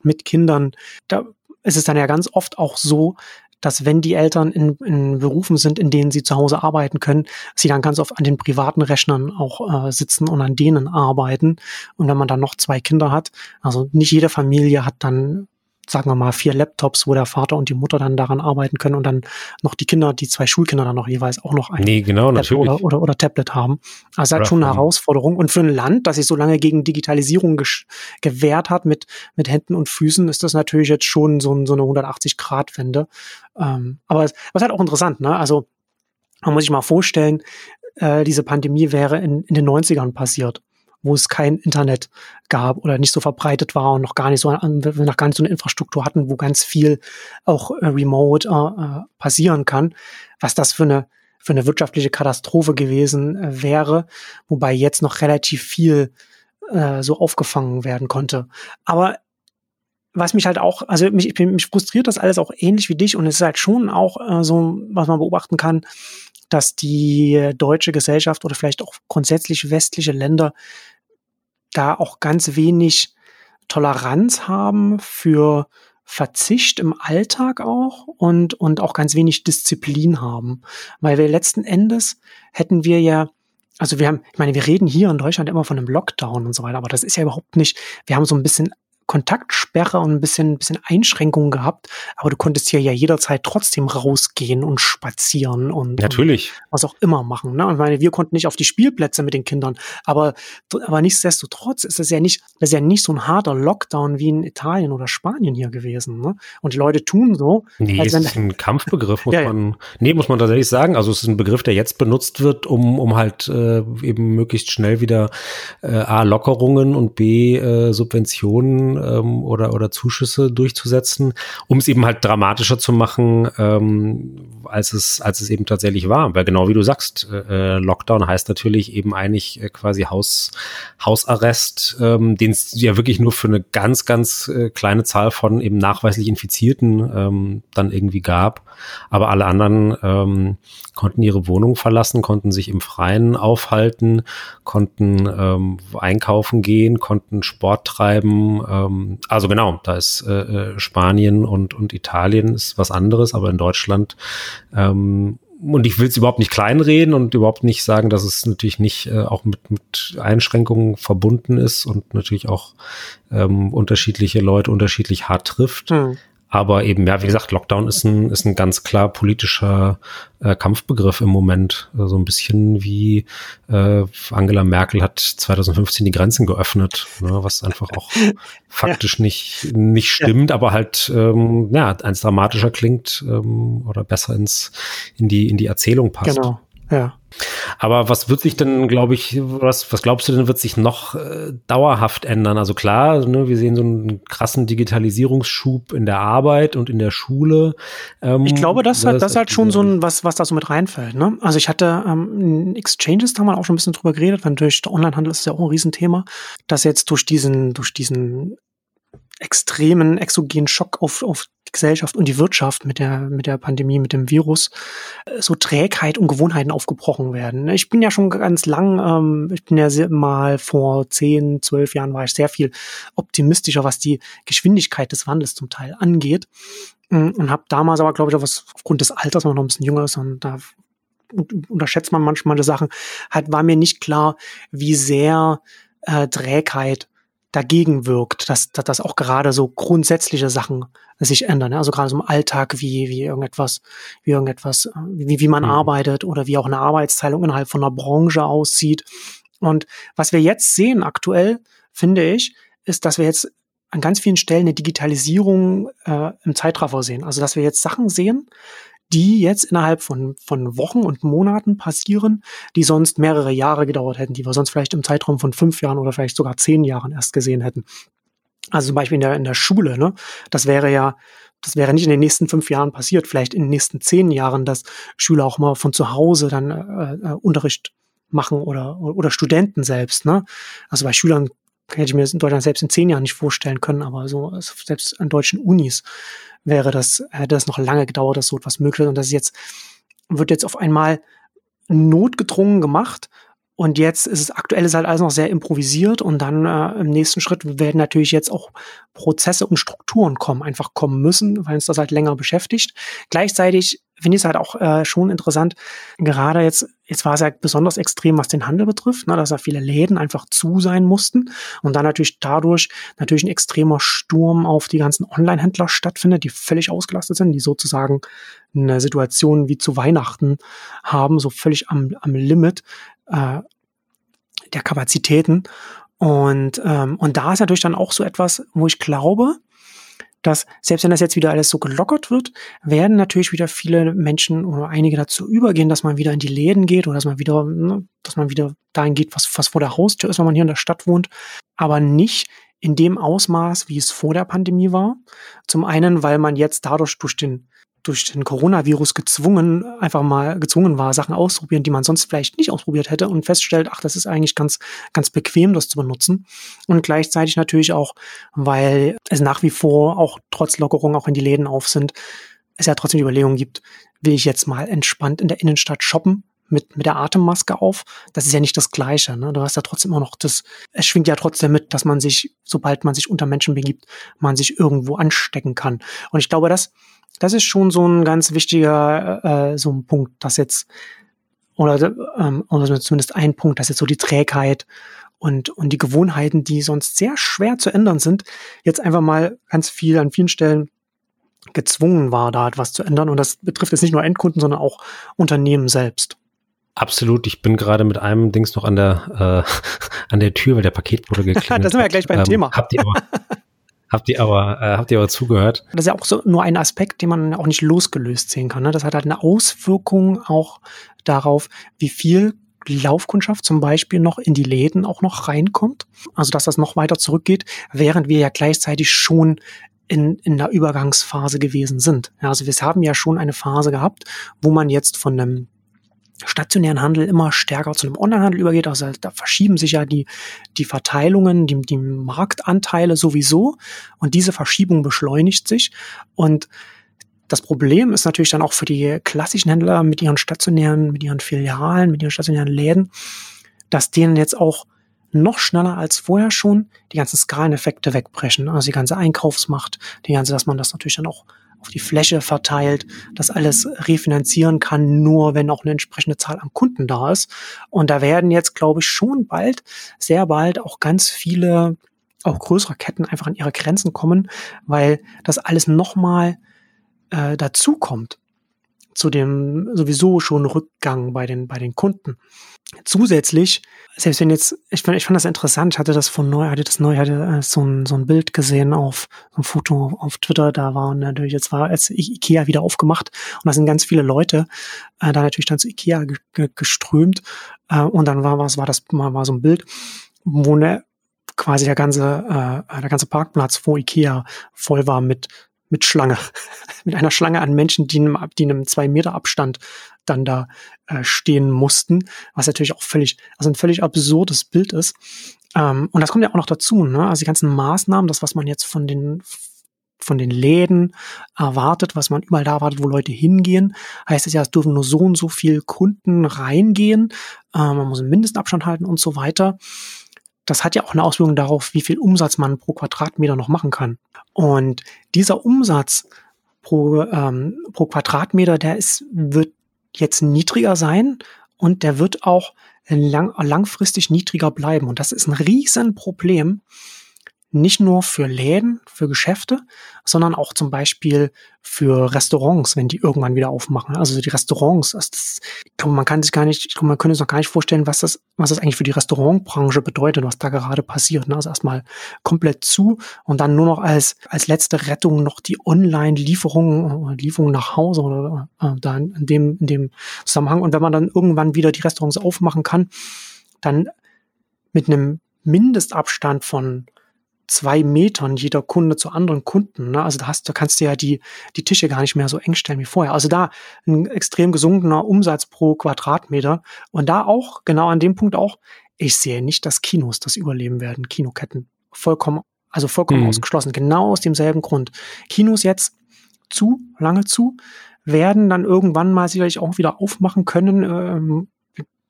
mit Kindern, da ist es dann ja ganz oft auch so, dass wenn die Eltern in, in Berufen sind, in denen sie zu Hause arbeiten können, sie dann ganz oft an den privaten Rechnern auch äh, sitzen und an denen arbeiten. Und wenn man dann noch zwei Kinder hat, also nicht jede Familie hat dann sagen wir mal, vier Laptops, wo der Vater und die Mutter dann daran arbeiten können und dann noch die Kinder, die zwei Schulkinder dann noch jeweils auch noch ein nee, genau, oder, oder, oder, Tablet haben. Also das ist schon eine Herausforderung. Und für ein Land, das sich so lange gegen Digitalisierung gewehrt hat mit, mit Händen und Füßen, ist das natürlich jetzt schon so, so eine 180-Grad-Wende. Ähm, aber es ist halt auch interessant, ne? Also man muss sich mal vorstellen, äh, diese Pandemie wäre in, in den 90ern passiert wo es kein Internet gab oder nicht so verbreitet war und noch gar nicht so, noch gar nicht so eine Infrastruktur hatten, wo ganz viel auch äh, remote äh, äh, passieren kann, was das für eine für eine wirtschaftliche Katastrophe gewesen äh, wäre, wobei jetzt noch relativ viel äh, so aufgefangen werden konnte. Aber was mich halt auch, also mich, mich frustriert das alles auch ähnlich wie dich und es ist halt schon auch äh, so, was man beobachten kann, dass die deutsche Gesellschaft oder vielleicht auch grundsätzlich westliche Länder da auch ganz wenig Toleranz haben für Verzicht im Alltag auch und, und auch ganz wenig Disziplin haben. Weil wir letzten Endes hätten wir ja also wir haben, ich meine, wir reden hier in Deutschland immer von einem Lockdown und so weiter, aber das ist ja überhaupt nicht, wir haben so ein bisschen Kontaktsperre und ein bisschen, ein bisschen Einschränkungen gehabt, aber du konntest hier ja jederzeit trotzdem rausgehen und spazieren und, Natürlich. Und was auch immer machen. Ne? Und ich meine, wir konnten nicht auf die Spielplätze mit den Kindern, aber, aber nichtsdestotrotz ist es ja nicht, das ist ja nicht so ein harter Lockdown wie in Italien oder Spanien hier gewesen. Ne? Und die Leute tun so. Nee, es ist ein Kampfbegriff, muss ja, man, nee, muss man tatsächlich sagen. Also es ist ein Begriff, der jetzt benutzt wird, um, um halt äh, eben möglichst schnell wieder äh, A, Lockerungen und B, äh, Subventionen ähm, oder, oder Zuschüsse durchzusetzen, um es eben halt dramatischer zu machen, ähm, als, es, als es eben tatsächlich war. Weil genau wie du sagst, äh, Lockdown heißt natürlich eben eigentlich äh, quasi Haus, Hausarrest, ähm, den es ja wirklich nur für eine ganz, ganz äh, kleine Zahl von eben nachweislich Infizierten ähm, dann irgendwie gab. Aber alle anderen ähm, konnten ihre Wohnung verlassen, konnten sich im Freien aufhalten, konnten ähm, einkaufen gehen, konnten Sport treiben. Ähm, also genau, da ist äh, äh, Spanien und, und Italien ist was anderes, aber in Deutschland ähm, und ich will es überhaupt nicht kleinreden und überhaupt nicht sagen, dass es natürlich nicht äh, auch mit, mit Einschränkungen verbunden ist und natürlich auch ähm, unterschiedliche Leute unterschiedlich hart trifft. Mhm. Aber eben, ja, wie gesagt, Lockdown ist ein, ist ein ganz klar politischer äh, Kampfbegriff im Moment. So also ein bisschen wie äh, Angela Merkel hat 2015 die Grenzen geöffnet, ne, was einfach auch faktisch ja. nicht, nicht stimmt, ja. aber halt ähm, ja, eins dramatischer klingt ähm, oder besser ins, in, die, in die Erzählung passt. Genau, ja. Aber was wird sich denn, glaube ich, was, was glaubst du denn, wird sich noch äh, dauerhaft ändern? Also klar, ne, wir sehen so einen krassen Digitalisierungsschub in der Arbeit und in der Schule. Ähm, ich glaube, das, das, das ist halt schon so ein, was, was da so mit reinfällt. Ne? Also ich hatte ähm, Exchanges, da haben wir auch schon ein bisschen drüber geredet, weil natürlich der Onlinehandel ist ja auch ein Riesenthema, dass jetzt durch diesen, durch diesen extremen exogenen Schock auf, auf die Gesellschaft und die Wirtschaft mit der, mit der Pandemie, mit dem Virus, äh, so Trägheit und Gewohnheiten aufgebrochen werden. Ich bin ja schon ganz lang, ähm, ich bin ja mal vor zehn, zwölf Jahren war ich sehr viel optimistischer, was die Geschwindigkeit des Wandels zum Teil angeht. Mm, und habe damals aber, glaube ich, auch was aufgrund des Alters, wenn man noch ein bisschen jünger ist und da unterschätzt man manchmal die Sachen, halt war mir nicht klar, wie sehr äh, Trägheit dagegen wirkt, dass, dass, dass auch gerade so grundsätzliche Sachen sich ändern. Also gerade so im Alltag, wie, wie irgendetwas, wie irgendetwas, wie, wie man mhm. arbeitet oder wie auch eine Arbeitsteilung innerhalb von einer Branche aussieht. Und was wir jetzt sehen aktuell, finde ich, ist, dass wir jetzt an ganz vielen Stellen eine Digitalisierung äh, im Zeitraffer sehen. Also dass wir jetzt Sachen sehen, die jetzt innerhalb von, von Wochen und Monaten passieren, die sonst mehrere Jahre gedauert hätten, die wir sonst vielleicht im Zeitraum von fünf Jahren oder vielleicht sogar zehn Jahren erst gesehen hätten. Also zum Beispiel in der, in der Schule, ne? Das wäre ja, das wäre nicht in den nächsten fünf Jahren passiert, vielleicht in den nächsten zehn Jahren, dass Schüler auch mal von zu Hause dann äh, äh, Unterricht machen oder, oder Studenten selbst, ne? Also bei Schülern hätte ich mir das in Deutschland selbst in zehn Jahren nicht vorstellen können, aber so also selbst an deutschen Unis wäre das, hätte das noch lange gedauert, dass so etwas möglich ist. Und das ist jetzt, wird jetzt auf einmal notgedrungen gemacht. Und jetzt ist es aktuell ist halt alles noch sehr improvisiert und dann äh, im nächsten Schritt werden natürlich jetzt auch Prozesse und Strukturen kommen, einfach kommen müssen, weil uns das halt länger beschäftigt. Gleichzeitig finde ich es halt auch äh, schon interessant, gerade jetzt, jetzt war es ja besonders extrem, was den Handel betrifft, ne, dass ja viele Läden einfach zu sein mussten und dann natürlich dadurch natürlich ein extremer Sturm auf die ganzen Online-Händler stattfindet, die völlig ausgelastet sind, die sozusagen eine Situation wie zu Weihnachten haben, so völlig am, am Limit äh, der Kapazitäten. Und, ähm, und da ist natürlich dann auch so etwas, wo ich glaube, dass selbst wenn das jetzt wieder alles so gelockert wird, werden natürlich wieder viele Menschen oder einige dazu übergehen, dass man wieder in die Läden geht oder dass man wieder, ne, dass man wieder dahin geht, was, was vor der Haustür ist, wenn man hier in der Stadt wohnt, aber nicht in dem Ausmaß, wie es vor der Pandemie war. Zum einen, weil man jetzt dadurch durch den durch den Coronavirus gezwungen, einfach mal gezwungen war, Sachen auszuprobieren, die man sonst vielleicht nicht ausprobiert hätte und feststellt, ach, das ist eigentlich ganz, ganz bequem, das zu benutzen. Und gleichzeitig natürlich auch, weil es nach wie vor auch trotz Lockerung auch in die Läden auf sind, es ja trotzdem die Überlegung gibt, will ich jetzt mal entspannt in der Innenstadt shoppen mit, mit der Atemmaske auf. Das ist ja nicht das Gleiche. Ne? Du hast ja trotzdem immer noch das, es schwingt ja trotzdem mit, dass man sich, sobald man sich unter Menschen begibt, man sich irgendwo anstecken kann. Und ich glaube, das, das ist schon so ein ganz wichtiger, äh, so ein Punkt, dass jetzt, oder, ähm, oder zumindest ein Punkt, dass jetzt so die Trägheit und, und die Gewohnheiten, die sonst sehr schwer zu ändern sind, jetzt einfach mal ganz viel an vielen Stellen gezwungen war, da etwas zu ändern. Und das betrifft jetzt nicht nur Endkunden, sondern auch Unternehmen selbst. Absolut. Ich bin gerade mit einem Dings noch an der, äh, an der Tür, weil der Paketbote geklingelt hat. da sind wir ja gleich beim ähm, Thema. Habt ihr aber, habt ihr aber, äh, habt ihr aber zugehört? Das ist ja auch so nur ein Aspekt, den man auch nicht losgelöst sehen kann. Ne? Das hat halt eine Auswirkung auch darauf, wie viel Laufkundschaft zum Beispiel noch in die Läden auch noch reinkommt. Also dass das noch weiter zurückgeht, während wir ja gleichzeitig schon in, in der Übergangsphase gewesen sind. Ja, also wir haben ja schon eine Phase gehabt, wo man jetzt von einem stationären Handel immer stärker zu einem Onlinehandel übergeht. Also da verschieben sich ja die, die Verteilungen, die, die Marktanteile sowieso. Und diese Verschiebung beschleunigt sich. Und das Problem ist natürlich dann auch für die klassischen Händler mit ihren stationären, mit ihren Filialen, mit ihren stationären Läden, dass denen jetzt auch noch schneller als vorher schon die ganzen Skaleneffekte wegbrechen. Also die ganze Einkaufsmacht, die ganze, dass man das natürlich dann auch auf die Fläche verteilt, das alles refinanzieren kann, nur wenn auch eine entsprechende Zahl an Kunden da ist. Und da werden jetzt, glaube ich, schon bald, sehr bald auch ganz viele, auch größere Ketten einfach an ihre Grenzen kommen, weil das alles nochmal äh, dazu kommt zu dem sowieso schon Rückgang bei den, bei den Kunden. Zusätzlich, selbst wenn jetzt, ich fand, ich fand das interessant, ich hatte das von neu, hatte das neu, hatte äh, so ein, so ein Bild gesehen auf, so ein Foto auf Twitter, da war natürlich, jetzt war als Ikea wieder aufgemacht und da sind ganz viele Leute äh, da natürlich dann zu Ikea geströmt äh, und dann war was, war das mal war so ein Bild, wo ne, quasi der ganze, äh, der ganze Parkplatz vor Ikea voll war mit mit Schlange, mit einer Schlange an Menschen, die in einem, die in einem zwei Meter Abstand dann da äh, stehen mussten, was natürlich auch völlig, also ein völlig absurdes Bild ist. Ähm, und das kommt ja auch noch dazu, ne? Also die ganzen Maßnahmen, das, was man jetzt von den von den Läden erwartet, was man überall da erwartet, wo Leute hingehen, heißt es ja, es dürfen nur so und so viel Kunden reingehen, äh, man muss einen Mindestabstand halten und so weiter das hat ja auch eine Auswirkung darauf, wie viel Umsatz man pro Quadratmeter noch machen kann. Und dieser Umsatz pro, ähm, pro Quadratmeter, der ist, wird jetzt niedriger sein und der wird auch lang, langfristig niedriger bleiben. Und das ist ein Riesenproblem, nicht nur für Läden, für Geschäfte, sondern auch zum Beispiel für Restaurants, wenn die irgendwann wieder aufmachen. Also die Restaurants, das, man kann sich gar nicht, man könnte sich noch gar nicht vorstellen, was das, was das eigentlich für die Restaurantbranche bedeutet, was da gerade passiert. Also erstmal komplett zu und dann nur noch als, als letzte Rettung noch die Online-Lieferung, äh, Lieferung nach Hause oder äh, da in dem, in dem Zusammenhang. Und wenn man dann irgendwann wieder die Restaurants aufmachen kann, dann mit einem Mindestabstand von zwei Metern jeder Kunde zu anderen Kunden. Ne? Also da hast, da kannst du ja die, die Tische gar nicht mehr so eng stellen wie vorher. Also da ein extrem gesunkener Umsatz pro Quadratmeter. Und da auch, genau an dem Punkt auch, ich sehe nicht, dass Kinos das überleben werden, Kinoketten. Vollkommen, also vollkommen mhm. ausgeschlossen. Genau aus demselben Grund. Kinos jetzt zu, lange zu, werden dann irgendwann mal sicherlich auch wieder aufmachen können. Ähm,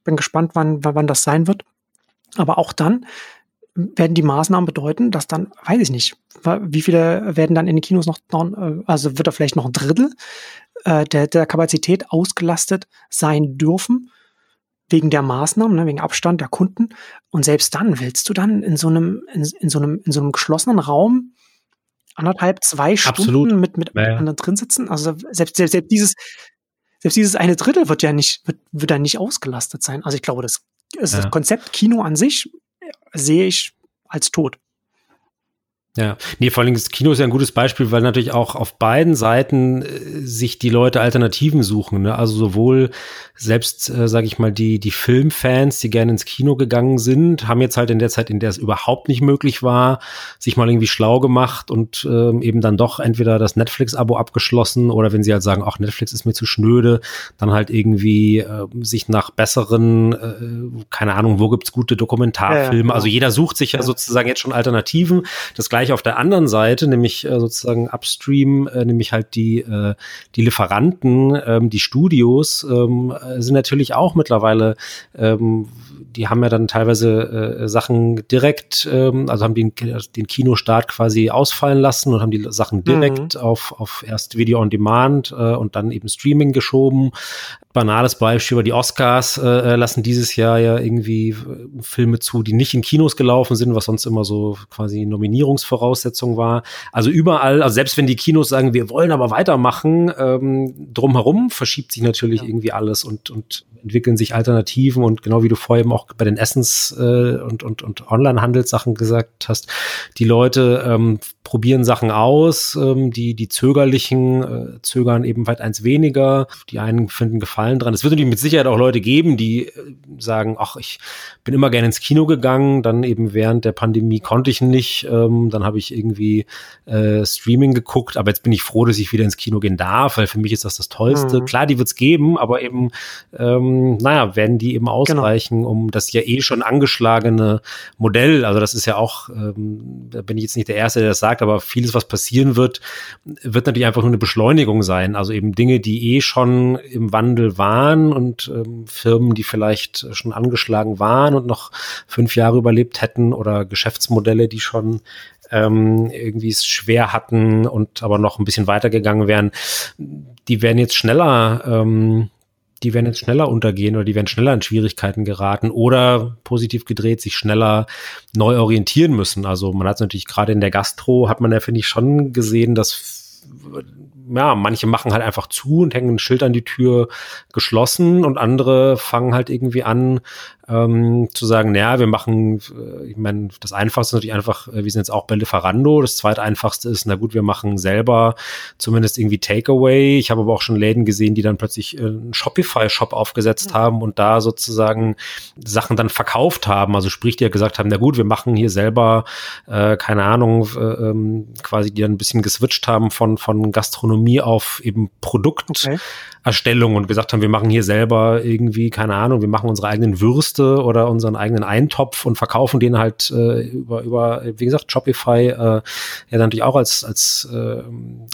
bin gespannt, wann, wann das sein wird. Aber auch dann werden die Maßnahmen bedeuten, dass dann, weiß ich nicht, wie viele werden dann in den Kinos noch, äh, also wird da vielleicht noch ein Drittel äh, der, der Kapazität ausgelastet sein dürfen, wegen der Maßnahmen, ne, wegen Abstand der Kunden. Und selbst dann willst du dann in so einem, in, in so einem, in so einem geschlossenen Raum anderthalb, zwei Stunden Absolut. mit, mit naja. anderen drin sitzen. Also selbst, selbst, selbst dieses, selbst dieses eine Drittel wird ja nicht, wird, wird dann nicht ausgelastet sein. Also ich glaube, das, also ja. das Konzept Kino an sich sehe ich als tot. Ja, nee, vor allem das Kino ist ja ein gutes Beispiel, weil natürlich auch auf beiden Seiten äh, sich die Leute Alternativen suchen. Ne? Also sowohl selbst, äh, sage ich mal, die die Filmfans, die gerne ins Kino gegangen sind, haben jetzt halt in der Zeit, in der es überhaupt nicht möglich war, sich mal irgendwie schlau gemacht und ähm, eben dann doch entweder das Netflix-Abo abgeschlossen oder wenn sie halt sagen, ach Netflix ist mir zu schnöde, dann halt irgendwie äh, sich nach besseren, äh, keine Ahnung, wo gibt's gute Dokumentarfilme. Ja, ja, genau. Also jeder sucht sich ja, ja sozusagen jetzt schon Alternativen. Das gleiche Vergleich auf der anderen Seite, nämlich äh, sozusagen upstream, äh, nämlich halt die, äh, die Lieferanten, ähm, die Studios, ähm, sind natürlich auch mittlerweile, ähm, die haben ja dann teilweise äh, Sachen direkt, ähm, also haben den, den Kinostart quasi ausfallen lassen und haben die Sachen direkt mhm. auf, auf erst Video on Demand äh, und dann eben Streaming geschoben banales Beispiel, die Oscars äh, äh, lassen dieses Jahr ja irgendwie äh, Filme zu, die nicht in Kinos gelaufen sind, was sonst immer so quasi Nominierungsvoraussetzung war. Also überall, also selbst wenn die Kinos sagen, wir wollen aber weitermachen, ähm, drumherum verschiebt sich natürlich ja. irgendwie alles und, und entwickeln sich Alternativen und genau wie du vorhin auch bei den Essens- äh, und, und, und Online-Handelssachen gesagt hast, die Leute ähm, probieren Sachen aus, ähm, die, die Zögerlichen äh, zögern eben weit eins weniger, die einen finden Gefallen dran. Es wird natürlich mit Sicherheit auch Leute geben, die äh, sagen, ach, ich bin immer gerne ins Kino gegangen, dann eben während der Pandemie konnte ich nicht, ähm, dann habe ich irgendwie äh, Streaming geguckt, aber jetzt bin ich froh, dass ich wieder ins Kino gehen darf, weil für mich ist das das Tollste. Mhm. Klar, die wird's geben, aber eben, ähm, naja, werden die eben genau. ausreichen, genau. um das ja eh schon angeschlagene Modell, also das ist ja auch, ähm, da bin ich jetzt nicht der Erste, der das sagt, aber vieles, was passieren wird, wird natürlich einfach nur eine Beschleunigung sein. Also eben Dinge, die eh schon im Wandel waren und ähm, Firmen, die vielleicht schon angeschlagen waren und noch fünf Jahre überlebt hätten oder Geschäftsmodelle, die schon ähm, irgendwie es schwer hatten und aber noch ein bisschen weitergegangen wären, die werden jetzt schneller ähm, die werden jetzt schneller untergehen oder die werden schneller in Schwierigkeiten geraten oder positiv gedreht sich schneller neu orientieren müssen. Also man hat es natürlich gerade in der Gastro, hat man ja, finde ich, schon gesehen, dass ja, manche machen halt einfach zu und hängen ein Schild an die Tür geschlossen und andere fangen halt irgendwie an, ähm, zu sagen, naja, wir machen, äh, ich meine, das Einfachste ist natürlich einfach, äh, wir sind jetzt auch bei Lieferando. Das zweite Einfachste ist, na gut, wir machen selber zumindest irgendwie Takeaway. Ich habe aber auch schon Läden gesehen, die dann plötzlich äh, einen Shopify-Shop aufgesetzt mhm. haben und da sozusagen Sachen dann verkauft haben. Also sprich, die ja gesagt haben, na gut, wir machen hier selber, äh, keine Ahnung, äh, ähm, quasi die dann ein bisschen geswitcht haben von, von Gastronomie auf eben Produkt. Okay. Und gesagt haben, wir machen hier selber irgendwie, keine Ahnung, wir machen unsere eigenen Würste oder unseren eigenen Eintopf und verkaufen den halt äh, über, über, wie gesagt, Shopify, äh, ja natürlich auch als, als, äh,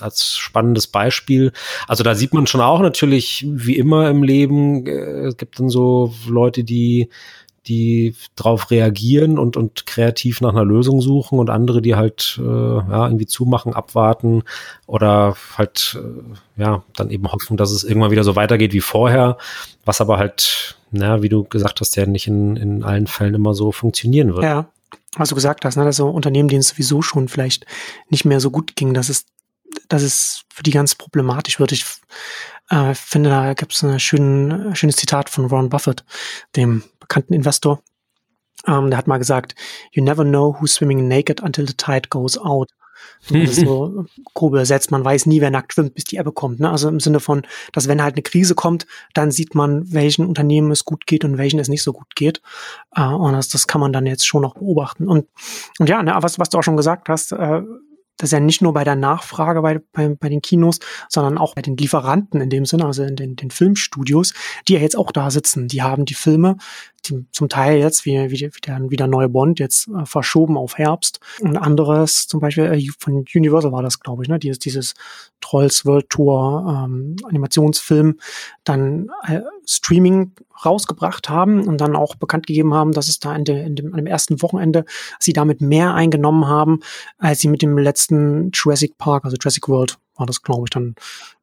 als spannendes Beispiel. Also da sieht man schon auch natürlich, wie immer im Leben, äh, es gibt dann so Leute, die die drauf reagieren und, und kreativ nach einer Lösung suchen und andere, die halt äh, ja, irgendwie zumachen, abwarten oder halt äh, ja dann eben hoffen, dass es irgendwann wieder so weitergeht wie vorher, was aber halt, na, wie du gesagt hast, ja nicht in, in allen Fällen immer so funktionieren wird. Ja, was du gesagt hast, ne, dass so Unternehmen, denen es sowieso schon vielleicht nicht mehr so gut ging, dass es, dass es für die ganz problematisch wird. Ich äh, finde, da gibt es ein schön, schönes Zitat von Ron Buffett, dem bekannten Investor. Ähm, der hat mal gesagt, you never know who's swimming naked until the tide goes out. das ist so grob übersetzt, man weiß nie, wer nackt schwimmt, bis die Ebbe kommt. Ne? Also im Sinne von, dass wenn halt eine Krise kommt, dann sieht man, welchen Unternehmen es gut geht und welchen es nicht so gut geht. Äh, und das, das kann man dann jetzt schon noch beobachten. Und, und ja, ne, was, was du auch schon gesagt hast, äh, das ist ja nicht nur bei der Nachfrage bei, bei, bei den Kinos, sondern auch bei den Lieferanten in dem Sinne, also in den, den Filmstudios, die ja jetzt auch da sitzen. Die haben die Filme zum Teil jetzt, wie, wie, wie der, wie der neue Bond, jetzt äh, verschoben auf Herbst. Und anderes, zum Beispiel äh, von Universal war das, glaube ich, ne? dieses, dieses Trolls World Tour ähm, Animationsfilm, dann äh, Streaming rausgebracht haben und dann auch bekannt gegeben haben, dass es da in, de, in dem, an dem ersten Wochenende sie damit mehr eingenommen haben, als sie mit dem letzten Jurassic Park, also Jurassic World war das, glaube ich, dann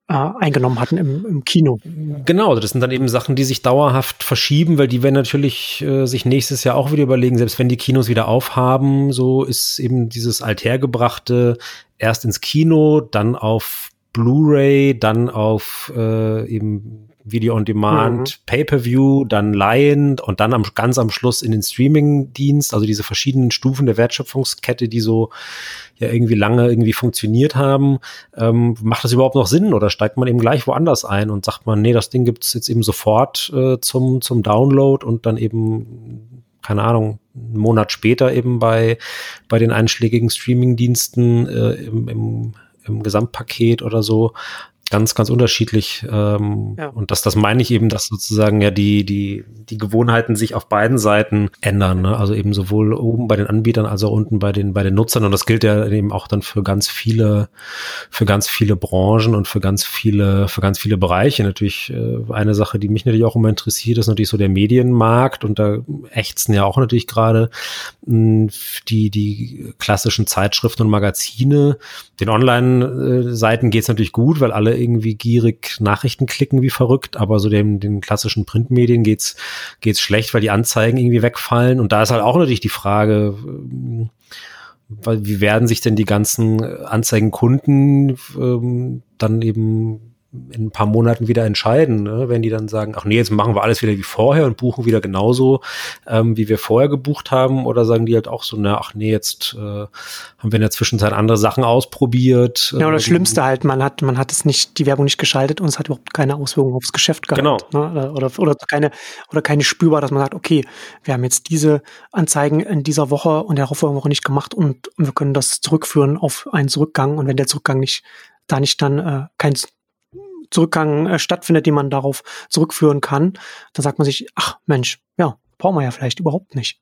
äh, eingenommen hatten im, im Kino. Genau, das sind dann eben Sachen, die sich dauerhaft verschieben, weil die werden natürlich äh, sich nächstes Jahr auch wieder überlegen, selbst wenn die Kinos wieder aufhaben, so ist eben dieses althergebrachte erst ins Kino, dann auf Blu-ray, dann auf äh, eben Video on Demand, mhm. Pay-per-View, dann Lion und dann am, ganz am Schluss in den Streaming-Dienst, also diese verschiedenen Stufen der Wertschöpfungskette, die so ja irgendwie lange irgendwie funktioniert haben. Ähm, macht das überhaupt noch Sinn oder steigt man eben gleich woanders ein und sagt man, nee, das Ding gibt's jetzt eben sofort äh, zum, zum Download und dann eben keine Ahnung, einen Monat später eben bei, bei den einschlägigen Streaming-Diensten äh, im, im, im Gesamtpaket oder so. Ganz, ganz unterschiedlich. Ähm, ja. Und das, das meine ich eben, dass sozusagen ja die, die, die Gewohnheiten sich auf beiden Seiten ändern. Ne? Also eben sowohl oben bei den Anbietern als auch unten bei den, bei den Nutzern. Und das gilt ja eben auch dann für ganz viele, für ganz viele Branchen und für ganz viele, für ganz viele Bereiche. Natürlich äh, eine Sache, die mich natürlich auch immer interessiert, ist natürlich so der Medienmarkt. Und da ächzen ja auch natürlich gerade hm, die, die klassischen Zeitschriften und Magazine. Den Online-Seiten geht es natürlich gut, weil alle irgendwie gierig Nachrichten klicken wie verrückt, aber so dem, den klassischen Printmedien geht's, geht's schlecht, weil die Anzeigen irgendwie wegfallen. Und da ist halt auch natürlich die Frage, ähm, wie werden sich denn die ganzen Anzeigenkunden ähm, dann eben in ein paar Monaten wieder entscheiden, ne? wenn die dann sagen, ach nee, jetzt machen wir alles wieder wie vorher und buchen wieder genauso, ähm, wie wir vorher gebucht haben, oder sagen die halt auch so, na, ach nee, jetzt äh, haben wir in der Zwischenzeit andere Sachen ausprobiert. Ja, oder das Schlimmste halt, man hat, man hat es nicht, die Werbung nicht geschaltet und es hat überhaupt keine Auswirkungen aufs Geschäft gehabt. Genau. Ne? Oder, oder keine, oder keine spürbar, dass man sagt, okay, wir haben jetzt diese Anzeigen in dieser Woche und der Woche nicht gemacht und, und wir können das zurückführen auf einen Zurückgang und wenn der Zurückgang nicht da nicht dann äh, kein Zurückgang äh, stattfindet, den man darauf zurückführen kann, dann sagt man sich, ach Mensch, ja, brauchen wir ja vielleicht überhaupt nicht.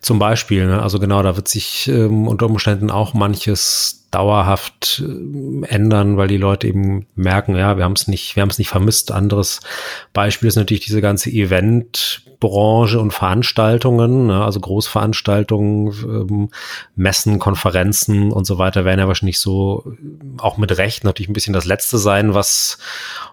Zum Beispiel, ne? also genau, da wird sich ähm, unter Umständen auch manches dauerhaft äh, ändern, weil die Leute eben merken, ja, wir haben es nicht, wir haben es nicht vermisst. Anderes Beispiel ist natürlich diese ganze Eventbranche und Veranstaltungen, ne? also Großveranstaltungen, ähm, Messen, Konferenzen und so weiter werden ja wahrscheinlich so äh, auch mit Recht natürlich ein bisschen das Letzte sein, was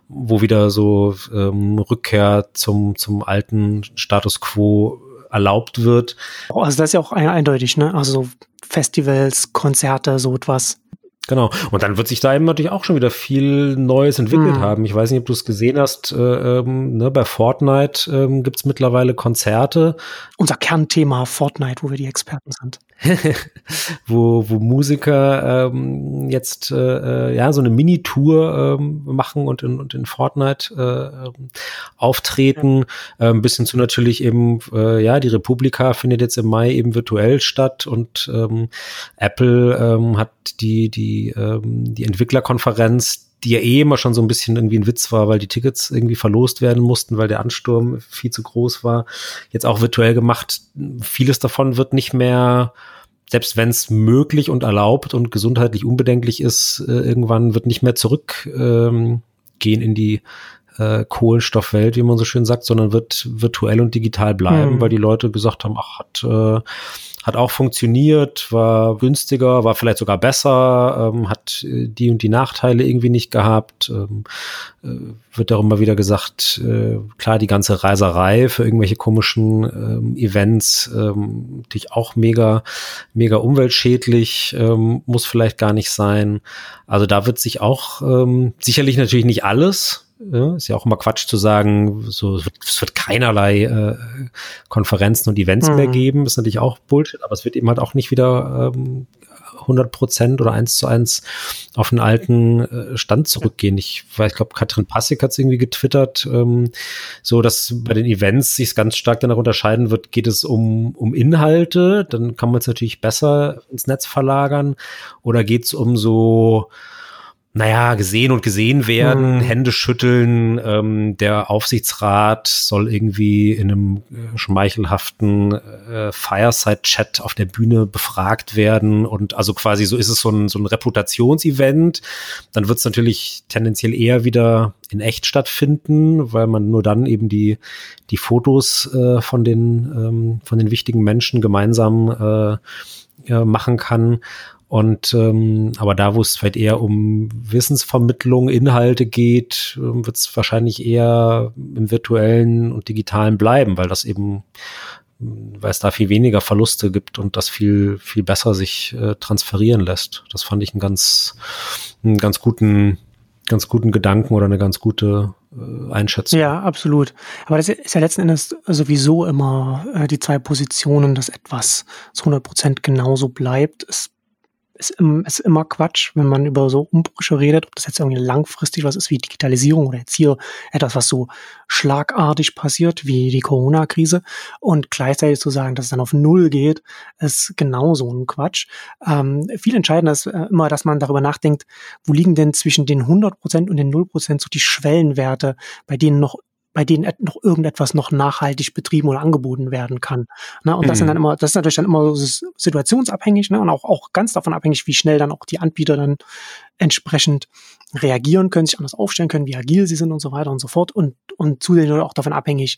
wo wieder so ähm, Rückkehr zum zum alten Status quo erlaubt wird. Also das ist ja auch eindeutig, ne? Also Festivals, Konzerte, so etwas. Genau. Und dann wird sich da eben natürlich auch schon wieder viel Neues entwickelt mhm. haben. Ich weiß nicht, ob du es gesehen hast. Äh, ähm, ne, bei Fortnite ähm, gibt es mittlerweile Konzerte. Unser Kernthema Fortnite, wo wir die Experten sind. wo, wo Musiker ähm, jetzt äh, äh, ja so eine Mini-Tour ähm, machen und in, und in Fortnite äh, ähm, auftreten. Ja. Ähm, bis hin zu natürlich eben, äh, ja, die Republika findet jetzt im Mai eben virtuell statt und ähm, Apple ähm, hat die, die, ähm, die Entwicklerkonferenz, die ja eh immer schon so ein bisschen irgendwie ein Witz war, weil die Tickets irgendwie verlost werden mussten, weil der Ansturm viel zu groß war, jetzt auch virtuell gemacht. Vieles davon wird nicht mehr, selbst wenn es möglich und erlaubt und gesundheitlich unbedenklich ist, äh, irgendwann wird nicht mehr zurückgehen ähm, in die äh, Kohlenstoffwelt, wie man so schön sagt, sondern wird virtuell und digital bleiben, mhm. weil die Leute gesagt haben, ach, hat, äh, hat auch funktioniert, war günstiger, war vielleicht sogar besser, ähm, hat äh, die und die Nachteile irgendwie nicht gehabt. Ähm, äh, wird auch immer wieder gesagt, äh, klar, die ganze Reiserei für irgendwelche komischen ähm, Events ähm, natürlich auch mega, mega umweltschädlich, ähm, muss vielleicht gar nicht sein. Also da wird sich auch ähm, sicherlich natürlich nicht alles, ja, ist ja auch immer Quatsch zu sagen, so es wird, es wird keinerlei äh, Konferenzen und Events mhm. mehr geben. ist natürlich auch Bullshit, aber es wird eben halt auch nicht wieder ähm, 100 Prozent oder eins zu eins auf den alten äh, Stand zurückgehen. Ich weiß, ich glaube, Katrin Passig hat es irgendwie getwittert, ähm, so dass bei den Events sich ganz stark danach unterscheiden wird, geht es um, um Inhalte, dann kann man es natürlich besser ins Netz verlagern oder geht es um so naja, gesehen und gesehen werden, mhm. Hände schütteln. Ähm, der Aufsichtsrat soll irgendwie in einem äh, schmeichelhaften äh, Fireside-Chat auf der Bühne befragt werden. Und also quasi so ist es so ein, so ein Reputationsevent. Dann wird es natürlich tendenziell eher wieder in echt stattfinden, weil man nur dann eben die, die Fotos äh, von, den, ähm, von den wichtigen Menschen gemeinsam äh, äh machen kann. Und ähm, aber da, wo es vielleicht eher um Wissensvermittlung, Inhalte geht, äh, wird es wahrscheinlich eher im virtuellen und digitalen bleiben, weil das eben, weil es da viel weniger Verluste gibt und das viel viel besser sich äh, transferieren lässt. Das fand ich einen ganz einen ganz guten ganz guten Gedanken oder eine ganz gute äh, Einschätzung. Ja, absolut. Aber das ist ja letzten Endes sowieso immer äh, die zwei Positionen, dass etwas zu 100 Prozent genauso bleibt. Es ist, ist immer Quatsch, wenn man über so Umbrüche redet, ob das jetzt irgendwie langfristig was ist wie Digitalisierung oder jetzt hier etwas, was so schlagartig passiert wie die Corona-Krise und gleichzeitig zu sagen, dass es dann auf Null geht, ist genauso ein Quatsch. Ähm, viel entscheidender ist äh, immer, dass man darüber nachdenkt, wo liegen denn zwischen den 100 Prozent und den 0 Prozent so die Schwellenwerte, bei denen noch bei denen noch irgendetwas noch nachhaltig betrieben oder angeboten werden kann. Ne? Und das sind dann mhm. immer, das ist natürlich dann immer so situationsabhängig ne? und auch, auch ganz davon abhängig, wie schnell dann auch die Anbieter dann entsprechend reagieren können, sich anders aufstellen können, wie agil sie sind und so weiter und so fort. Und, und zudem auch davon abhängig,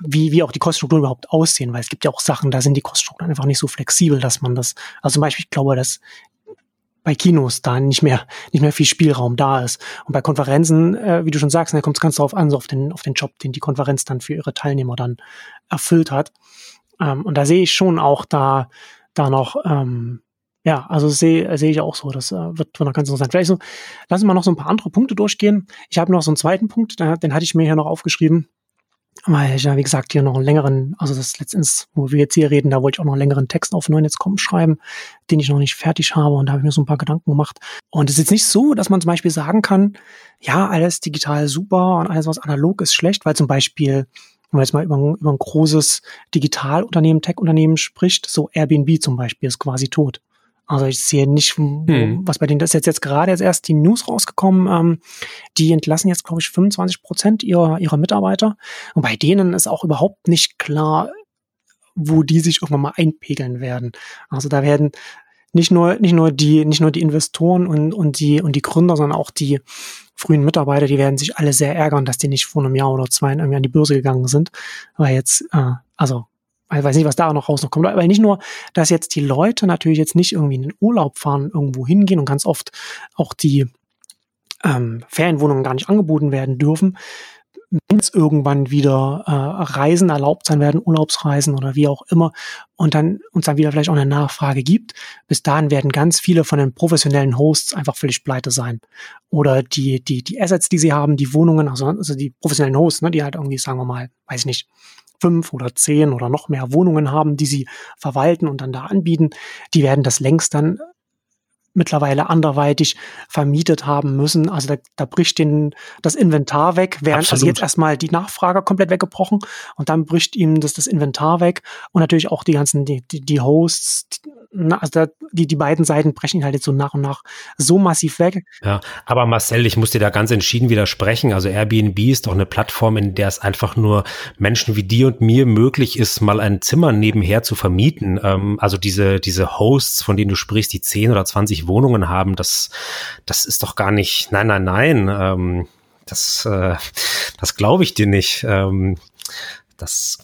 wie, wie auch die Kostenstrukturen überhaupt aussehen, weil es gibt ja auch Sachen, da sind die Kostenstrukturen einfach nicht so flexibel, dass man das, also zum Beispiel, ich glaube, dass bei Kinos da nicht mehr, nicht mehr viel Spielraum da ist. Und bei Konferenzen, äh, wie du schon sagst, da kommt es ganz darauf an, so auf den, auf den Job, den die Konferenz dann für ihre Teilnehmer dann erfüllt hat. Ähm, und da sehe ich schon auch da, da noch, ähm, ja, also sehe sehe ich auch so. Das äh, wird, wird noch ganz interessant. Vielleicht so, lassen wir noch so ein paar andere Punkte durchgehen. Ich habe noch so einen zweiten Punkt, den hatte ich mir hier noch aufgeschrieben weil ich ja, wie gesagt, hier noch einen längeren, also das letztens, wo wir jetzt hier reden, da wollte ich auch noch einen längeren Text auf kommen schreiben, den ich noch nicht fertig habe und da habe ich mir so ein paar Gedanken gemacht. Und es ist jetzt nicht so, dass man zum Beispiel sagen kann, ja, alles digital super und alles, was analog ist, schlecht, weil zum Beispiel, wenn man jetzt mal über, über ein großes Digitalunternehmen, Tech-Unternehmen spricht, so Airbnb zum Beispiel ist quasi tot. Also ich sehe nicht, hm. was bei denen das ist jetzt, jetzt gerade jetzt erst die News rausgekommen. Ähm, die entlassen jetzt, glaube ich, 25 Prozent ihrer, ihrer Mitarbeiter. Und bei denen ist auch überhaupt nicht klar, wo die sich irgendwann mal einpegeln werden. Also da werden nicht nur, nicht nur die, nicht nur die Investoren und, und die, und die Gründer, sondern auch die frühen Mitarbeiter, die werden sich alle sehr ärgern, dass die nicht vor einem Jahr oder zwei irgendwie an die Börse gegangen sind. Weil jetzt, äh, also ich weiß nicht, was da noch raus noch kommt, aber nicht nur, dass jetzt die Leute natürlich jetzt nicht irgendwie in den Urlaub fahren, irgendwo hingehen und ganz oft auch die ähm, Ferienwohnungen gar nicht angeboten werden dürfen, es irgendwann wieder äh, Reisen erlaubt sein werden, Urlaubsreisen oder wie auch immer, und dann uns dann wieder vielleicht auch eine Nachfrage gibt, bis dahin werden ganz viele von den professionellen Hosts einfach völlig pleite sein. Oder die, die, die Assets, die sie haben, die Wohnungen, also, also die professionellen Hosts, ne, die halt irgendwie, sagen wir mal, weiß ich nicht, fünf oder zehn oder noch mehr Wohnungen haben, die sie verwalten und dann da anbieten, die werden das längst dann mittlerweile anderweitig vermietet haben müssen. Also da, da bricht den, das Inventar weg, während also Absolut. also jetzt erstmal die Nachfrage komplett weggebrochen und dann bricht ihm das, das Inventar weg und natürlich auch die ganzen, die, die, die Hosts, also da, die, die beiden Seiten brechen halt jetzt so nach und nach so massiv weg. Ja, aber Marcel, ich muss dir da ganz entschieden widersprechen. Also Airbnb ist doch eine Plattform, in der es einfach nur Menschen wie dir und mir möglich ist, mal ein Zimmer nebenher zu vermieten. Ähm, also diese, diese Hosts, von denen du sprichst, die 10 oder 20 Wohnungen haben, das, das ist doch gar nicht, nein, nein, nein, ähm, das, äh, das glaube ich dir nicht. Ähm, das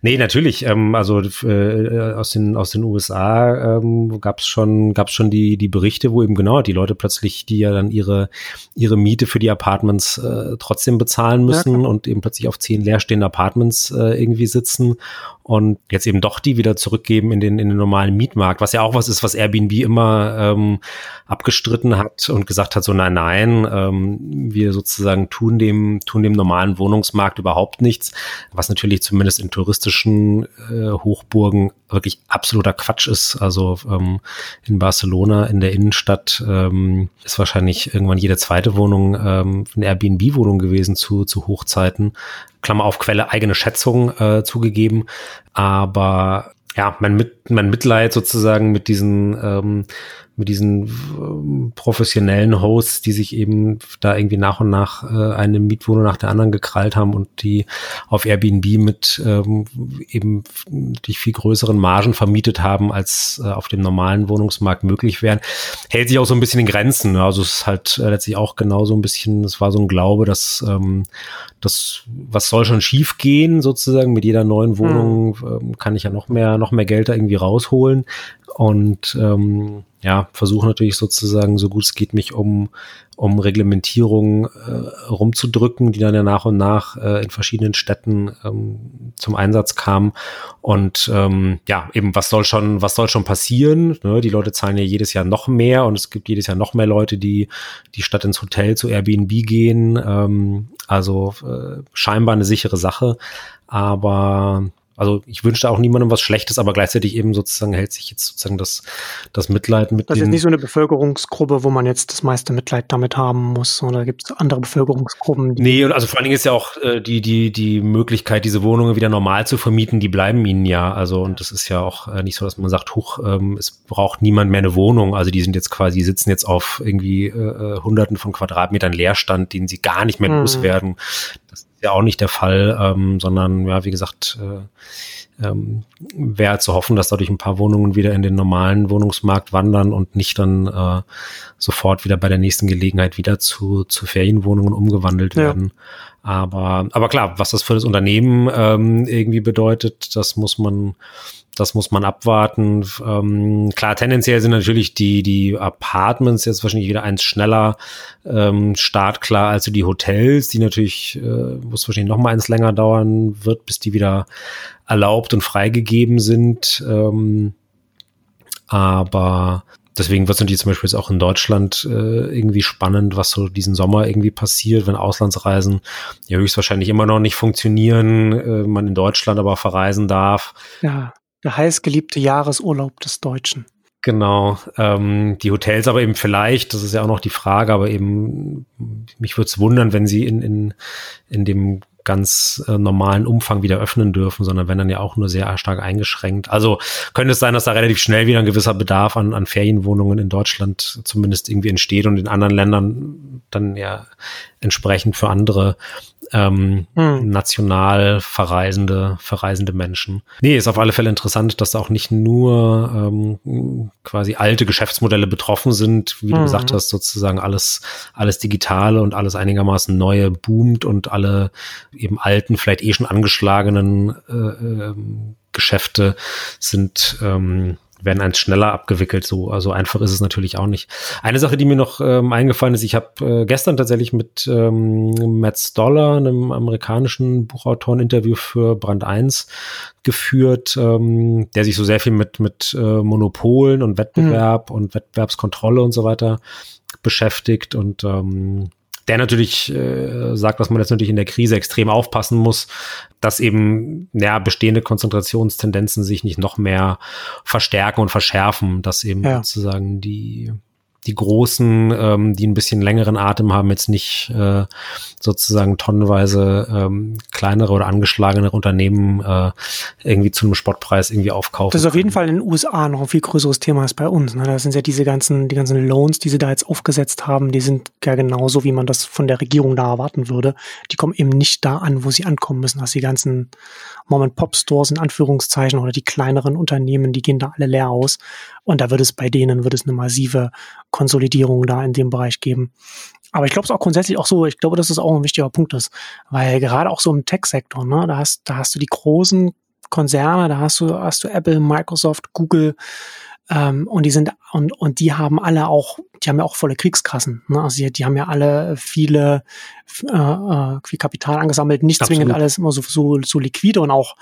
Nee, natürlich. Ähm, also äh, aus den aus den USA ähm, gab es schon gab's schon die die Berichte, wo eben genau die Leute plötzlich, die ja dann ihre ihre Miete für die Apartments äh, trotzdem bezahlen müssen ja, und eben plötzlich auf zehn leerstehende Apartments äh, irgendwie sitzen und jetzt eben doch die wieder zurückgeben in den, in den normalen Mietmarkt, was ja auch was ist, was Airbnb immer ähm, abgestritten hat und gesagt hat, so nein, nein, ähm, wir sozusagen tun dem, tun dem normalen Wohnungsmarkt überhaupt nichts, was natürlich zumindest in touristischen äh, Hochburgen wirklich absoluter Quatsch ist. Also ähm, in Barcelona, in der Innenstadt, ähm, ist wahrscheinlich irgendwann jede zweite Wohnung ähm, eine Airbnb-Wohnung gewesen zu, zu Hochzeiten. Klammer auf Quelle, eigene Schätzung äh, zugegeben. Aber ja, mein, Mit mein Mitleid sozusagen mit diesen ähm, mit diesen ähm, professionellen Hosts, die sich eben da irgendwie nach und nach äh, eine Mietwohnung nach der anderen gekrallt haben und die auf Airbnb mit ähm, eben die viel größeren Margen vermietet haben, als äh, auf dem normalen Wohnungsmarkt möglich wären, hält sich auch so ein bisschen in Grenzen. Also es ist halt äh, letztlich auch genau so ein bisschen, es war so ein Glaube, dass ähm, das, was soll schon schief gehen, sozusagen, mit jeder neuen Wohnung mhm. ähm, kann ich ja noch mehr, noch mehr Geld da irgendwie rausholen. Und ähm, ja, versuche natürlich sozusagen, so gut es geht, mich um, um Reglementierung äh, rumzudrücken, die dann ja nach und nach äh, in verschiedenen Städten ähm, zum Einsatz kamen. Und ähm, ja, eben, was soll schon, was soll schon passieren? Ne? Die Leute zahlen ja jedes Jahr noch mehr und es gibt jedes Jahr noch mehr Leute, die die Stadt ins Hotel zu Airbnb gehen. Ähm, also äh, scheinbar eine sichere Sache. Aber Also ich wünsche auch niemandem was Schlechtes, aber gleichzeitig eben sozusagen hält sich jetzt sozusagen das, das Mitleid mit. Das ist nicht so eine Bevölkerungsgruppe, wo man jetzt das meiste Mitleid damit haben muss, oder gibt es andere Bevölkerungsgruppen? Die nee, also vor allen Dingen ist ja auch äh, die, die, die Möglichkeit, diese Wohnungen wieder normal zu vermieten, die bleiben ihnen ja. Also, und das ist ja auch äh, nicht so, dass man sagt, huch, ähm, es braucht niemand mehr eine Wohnung. Also die sind jetzt quasi, die sitzen jetzt auf irgendwie äh, äh hunderten von Quadratmetern Leerstand, den sie gar nicht mehr hm. loswerden. Das ja auch nicht der Fall, ähm, sondern ja, wie gesagt, äh, ähm, wäre zu hoffen, dass dadurch ein paar Wohnungen wieder in den normalen Wohnungsmarkt wandern und nicht dann äh, sofort wieder bei der nächsten Gelegenheit wieder zu, zu Ferienwohnungen umgewandelt ja. werden. Aber, aber klar, was das für das Unternehmen ähm, irgendwie bedeutet, das muss man das muss man abwarten. Ähm, klar, tendenziell sind natürlich die, die Apartments jetzt wahrscheinlich wieder eins schneller ähm, startklar als die Hotels, die natürlich, äh, muss wahrscheinlich noch mal eins länger dauern wird, bis die wieder erlaubt und freigegeben sind. Ähm, aber deswegen wird es natürlich zum Beispiel jetzt auch in Deutschland äh, irgendwie spannend, was so diesen Sommer irgendwie passiert, wenn Auslandsreisen ja höchstwahrscheinlich immer noch nicht funktionieren, äh, man in Deutschland aber verreisen darf. Ja. Der heißgeliebte Jahresurlaub des Deutschen. Genau. Ähm, die Hotels aber eben vielleicht, das ist ja auch noch die Frage, aber eben, mich würde es wundern, wenn sie in, in, in dem ganz äh, normalen Umfang wieder öffnen dürfen, sondern wenn dann ja auch nur sehr stark eingeschränkt. Also könnte es sein, dass da relativ schnell wieder ein gewisser Bedarf an, an Ferienwohnungen in Deutschland zumindest irgendwie entsteht und in anderen Ländern dann ja entsprechend für andere ähm, hm. national verreisende, verreisende Menschen. Nee, ist auf alle Fälle interessant, dass da auch nicht nur ähm, quasi alte Geschäftsmodelle betroffen sind, wie hm. du gesagt hast, sozusagen alles, alles Digitale und alles einigermaßen Neue boomt und alle eben alten, vielleicht eh schon angeschlagenen äh, äh, Geschäfte sind ähm, werden eins schneller abgewickelt. So also einfach ist es natürlich auch nicht. Eine Sache, die mir noch ähm, eingefallen ist, ich habe äh, gestern tatsächlich mit ähm, Matt Stoller, einem amerikanischen Buchautor, ein Interview für Brand 1 geführt, ähm, der sich so sehr viel mit mit äh, Monopolen und Wettbewerb mhm. und Wettbewerbskontrolle und so weiter beschäftigt und ähm, der natürlich äh, sagt, dass man jetzt natürlich in der Krise extrem aufpassen muss, dass eben ja, bestehende Konzentrationstendenzen sich nicht noch mehr verstärken und verschärfen, dass eben ja. sozusagen die die Großen, ähm, die ein bisschen längeren Atem haben, jetzt nicht äh, sozusagen tonnenweise ähm, kleinere oder angeschlagenere Unternehmen äh, irgendwie zu einem Spottpreis irgendwie aufkaufen. Das ist auf jeden Fall in den USA noch ein viel größeres Thema als bei uns. Ne? Da sind ja diese ganzen, die ganzen Loans, die sie da jetzt aufgesetzt haben, die sind ja genauso, wie man das von der Regierung da erwarten würde. Die kommen eben nicht da an, wo sie ankommen müssen. Also die ganzen Mom-and-Pop-Stores in Anführungszeichen oder die kleineren Unternehmen, die gehen da alle leer aus. Und da wird es bei denen, wird es eine massive Konsolidierung da in dem Bereich geben. Aber ich glaube es auch grundsätzlich auch so, ich glaube, dass es auch ein wichtiger Punkt ist. Weil gerade auch so im Tech-Sektor, ne, da hast, da hast du die großen Konzerne, da hast du, hast du Apple, Microsoft, Google, ähm, und die sind, und, und die haben alle auch, die haben ja auch volle Kriegskassen. Ne? Also die, die haben ja alle viele, äh, äh, viel Kapital angesammelt, nicht Absolut. zwingend alles immer so, so, so liquide und auch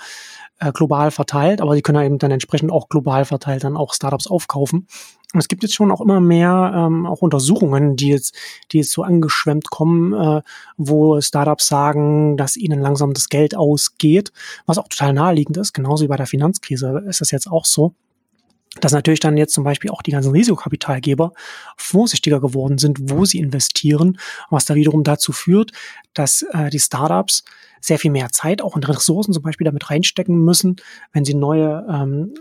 äh, global verteilt, aber die können eben dann entsprechend auch global verteilt dann auch Startups aufkaufen. Und es gibt jetzt schon auch immer mehr ähm, auch Untersuchungen, die jetzt, die jetzt so angeschwemmt kommen, äh, wo Startups sagen, dass ihnen langsam das Geld ausgeht, was auch total naheliegend ist, genauso wie bei der Finanzkrise ist das jetzt auch so dass natürlich dann jetzt zum Beispiel auch die ganzen Risikokapitalgeber vorsichtiger geworden sind, wo sie investieren, was da wiederum dazu führt, dass äh, die Startups sehr viel mehr Zeit auch und Ressourcen zum Beispiel damit reinstecken müssen, wenn sie neue ähm,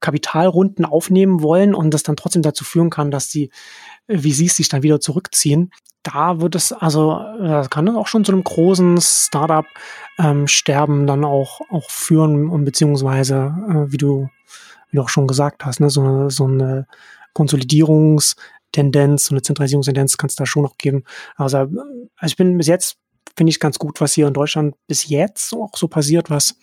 Kapitalrunden aufnehmen wollen und das dann trotzdem dazu führen kann, dass die VCs sich dann wieder zurückziehen. Da wird es, also das kann auch schon zu einem großen Startup-Sterben ähm, dann auch, auch führen und beziehungsweise, äh, wie du wie du auch schon gesagt hast, ne, so, eine, so eine Konsolidierungstendenz, so eine Zentralisierungstendenz kann es da schon noch geben. Also, also ich bin bis jetzt, finde ich ganz gut, was hier in Deutschland bis jetzt auch so passiert, was,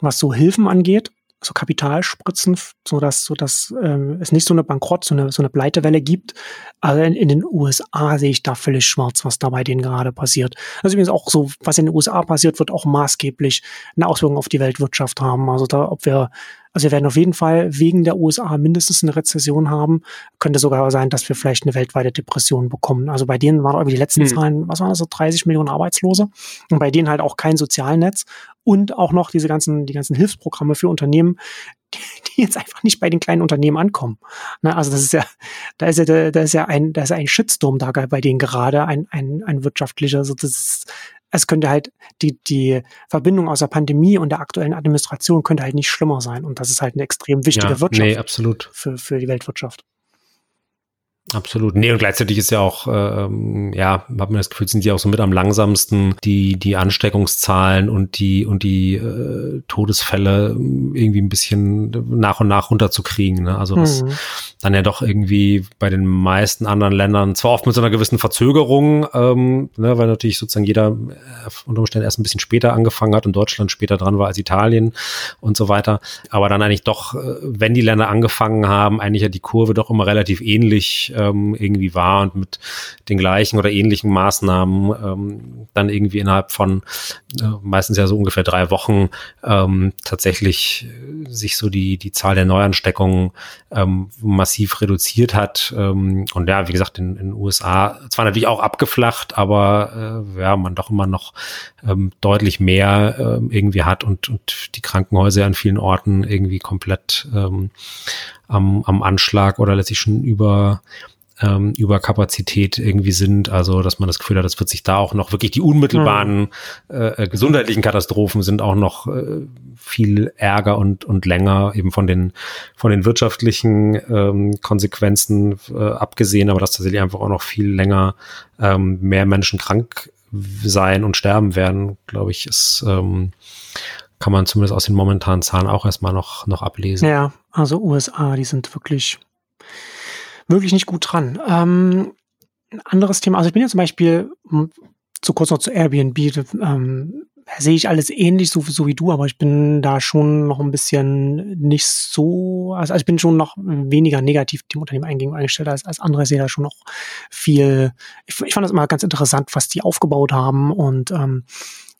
was so Hilfen angeht so Kapitalspritzen, so dass so dass ähm, es nicht so eine Bankrott, so eine so eine Pleitewelle gibt. Also in, in den USA sehe ich da völlig schwarz, was da bei denen gerade passiert. Also übrigens auch so, was in den USA passiert, wird auch maßgeblich eine Auswirkung auf die Weltwirtschaft haben. Also da, ob wir also wir werden auf jeden Fall wegen der USA mindestens eine Rezession haben. Könnte sogar sein, dass wir vielleicht eine weltweite Depression bekommen. Also bei denen waren irgendwie die letzten hm. Zahlen, was waren das so 30 Millionen Arbeitslose und bei denen halt auch kein Sozialnetz und auch noch diese ganzen, die ganzen Hilfsprogramme für Unternehmen, die, die jetzt einfach nicht bei den kleinen Unternehmen ankommen. Ne, also das ist ja, da ist ja, da ist ja ein, da ist ja ein Shitstorm da bei denen gerade, ein, ein, ein wirtschaftlicher, so das ist, es könnte halt die, die Verbindung aus der Pandemie und der aktuellen Administration könnte halt nicht schlimmer sein. Und das ist halt eine extrem wichtige ja, Wirtschaft nee, absolut. Für, für die Weltwirtschaft. Absolut. Nee, und gleichzeitig ist ja auch, ähm, ja, hat man das Gefühl, sind die auch so mit am langsamsten, die, die Ansteckungszahlen und die, und die äh, Todesfälle irgendwie ein bisschen nach und nach runterzukriegen. Ne? Also das mhm. dann ja doch irgendwie bei den meisten anderen Ländern, zwar oft mit so einer gewissen Verzögerung, ähm, ne, weil natürlich sozusagen jeder äh, unter Umständen erst ein bisschen später angefangen hat und Deutschland später dran war als Italien und so weiter. Aber dann eigentlich doch, äh, wenn die Länder angefangen haben, eigentlich ja die Kurve doch immer relativ ähnlich ähm, irgendwie war und mit den gleichen oder ähnlichen Maßnahmen ähm, dann irgendwie innerhalb von äh, meistens ja so ungefähr drei Wochen ähm, tatsächlich sich so die, die Zahl der Neuansteckungen ähm, massiv reduziert hat. Ähm, und ja, wie gesagt, in den USA zwar natürlich auch abgeflacht, aber äh, ja, man doch immer noch ähm, deutlich mehr ähm, irgendwie hat und, und die Krankenhäuser an vielen Orten irgendwie komplett ähm, am, am Anschlag oder letztlich schon über ähm, über Kapazität irgendwie sind. Also, dass man das Gefühl hat, das wird sich da auch noch wirklich die unmittelbaren mhm. äh, gesundheitlichen Katastrophen sind auch noch äh, viel ärger und, und länger eben von den, von den wirtschaftlichen ähm, Konsequenzen äh, abgesehen, aber dass tatsächlich einfach auch noch viel länger ähm, mehr Menschen krank sein und sterben werden, glaube ich, ist, ähm, kann man zumindest aus den momentanen Zahlen auch erstmal noch, noch ablesen. Ja, also USA, die sind wirklich wirklich nicht gut dran. Ähm, ein anderes Thema, also ich bin ja zum Beispiel, zu kurz noch zu Airbnb, ähm, sehe ich alles ähnlich, so, so wie du, aber ich bin da schon noch ein bisschen nicht so, also, also ich bin schon noch weniger negativ dem Unternehmen eingestellt als, als andere. Ich sehe da schon noch viel, ich, ich fand das immer ganz interessant, was die aufgebaut haben und ähm,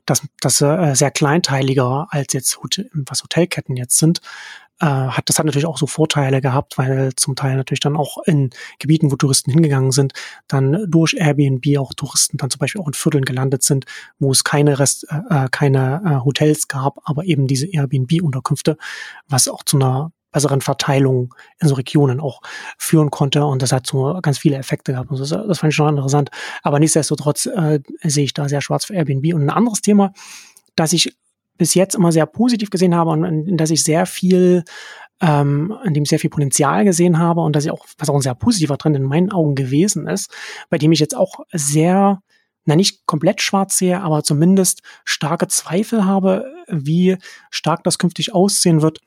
dass das äh, sehr kleinteiliger als jetzt was Hotelketten jetzt sind äh, hat das hat natürlich auch so Vorteile gehabt, weil zum Teil natürlich dann auch in Gebieten, wo Touristen hingegangen sind, dann durch Airbnb auch Touristen dann zum Beispiel auch in Vierteln gelandet sind, wo es keine Rest, äh, äh keine äh, Hotels gab, aber eben diese Airbnb-Unterkünfte, was auch zu einer besseren Verteilung in so Regionen auch führen konnte und das hat so ganz viele Effekte gehabt. Und das, das fand ich schon interessant. Aber nichtsdestotrotz äh, sehe ich da sehr schwarz für Airbnb. Und ein anderes Thema, das ich bis jetzt immer sehr positiv gesehen habe und in, in ich sehr viel, ähm, in dem sehr viel Potenzial gesehen habe und dass ich auch, was auch ein sehr positiver Trend in meinen Augen gewesen ist, bei dem ich jetzt auch sehr, na nicht komplett schwarz sehe, aber zumindest starke Zweifel habe, wie stark das künftig aussehen wird.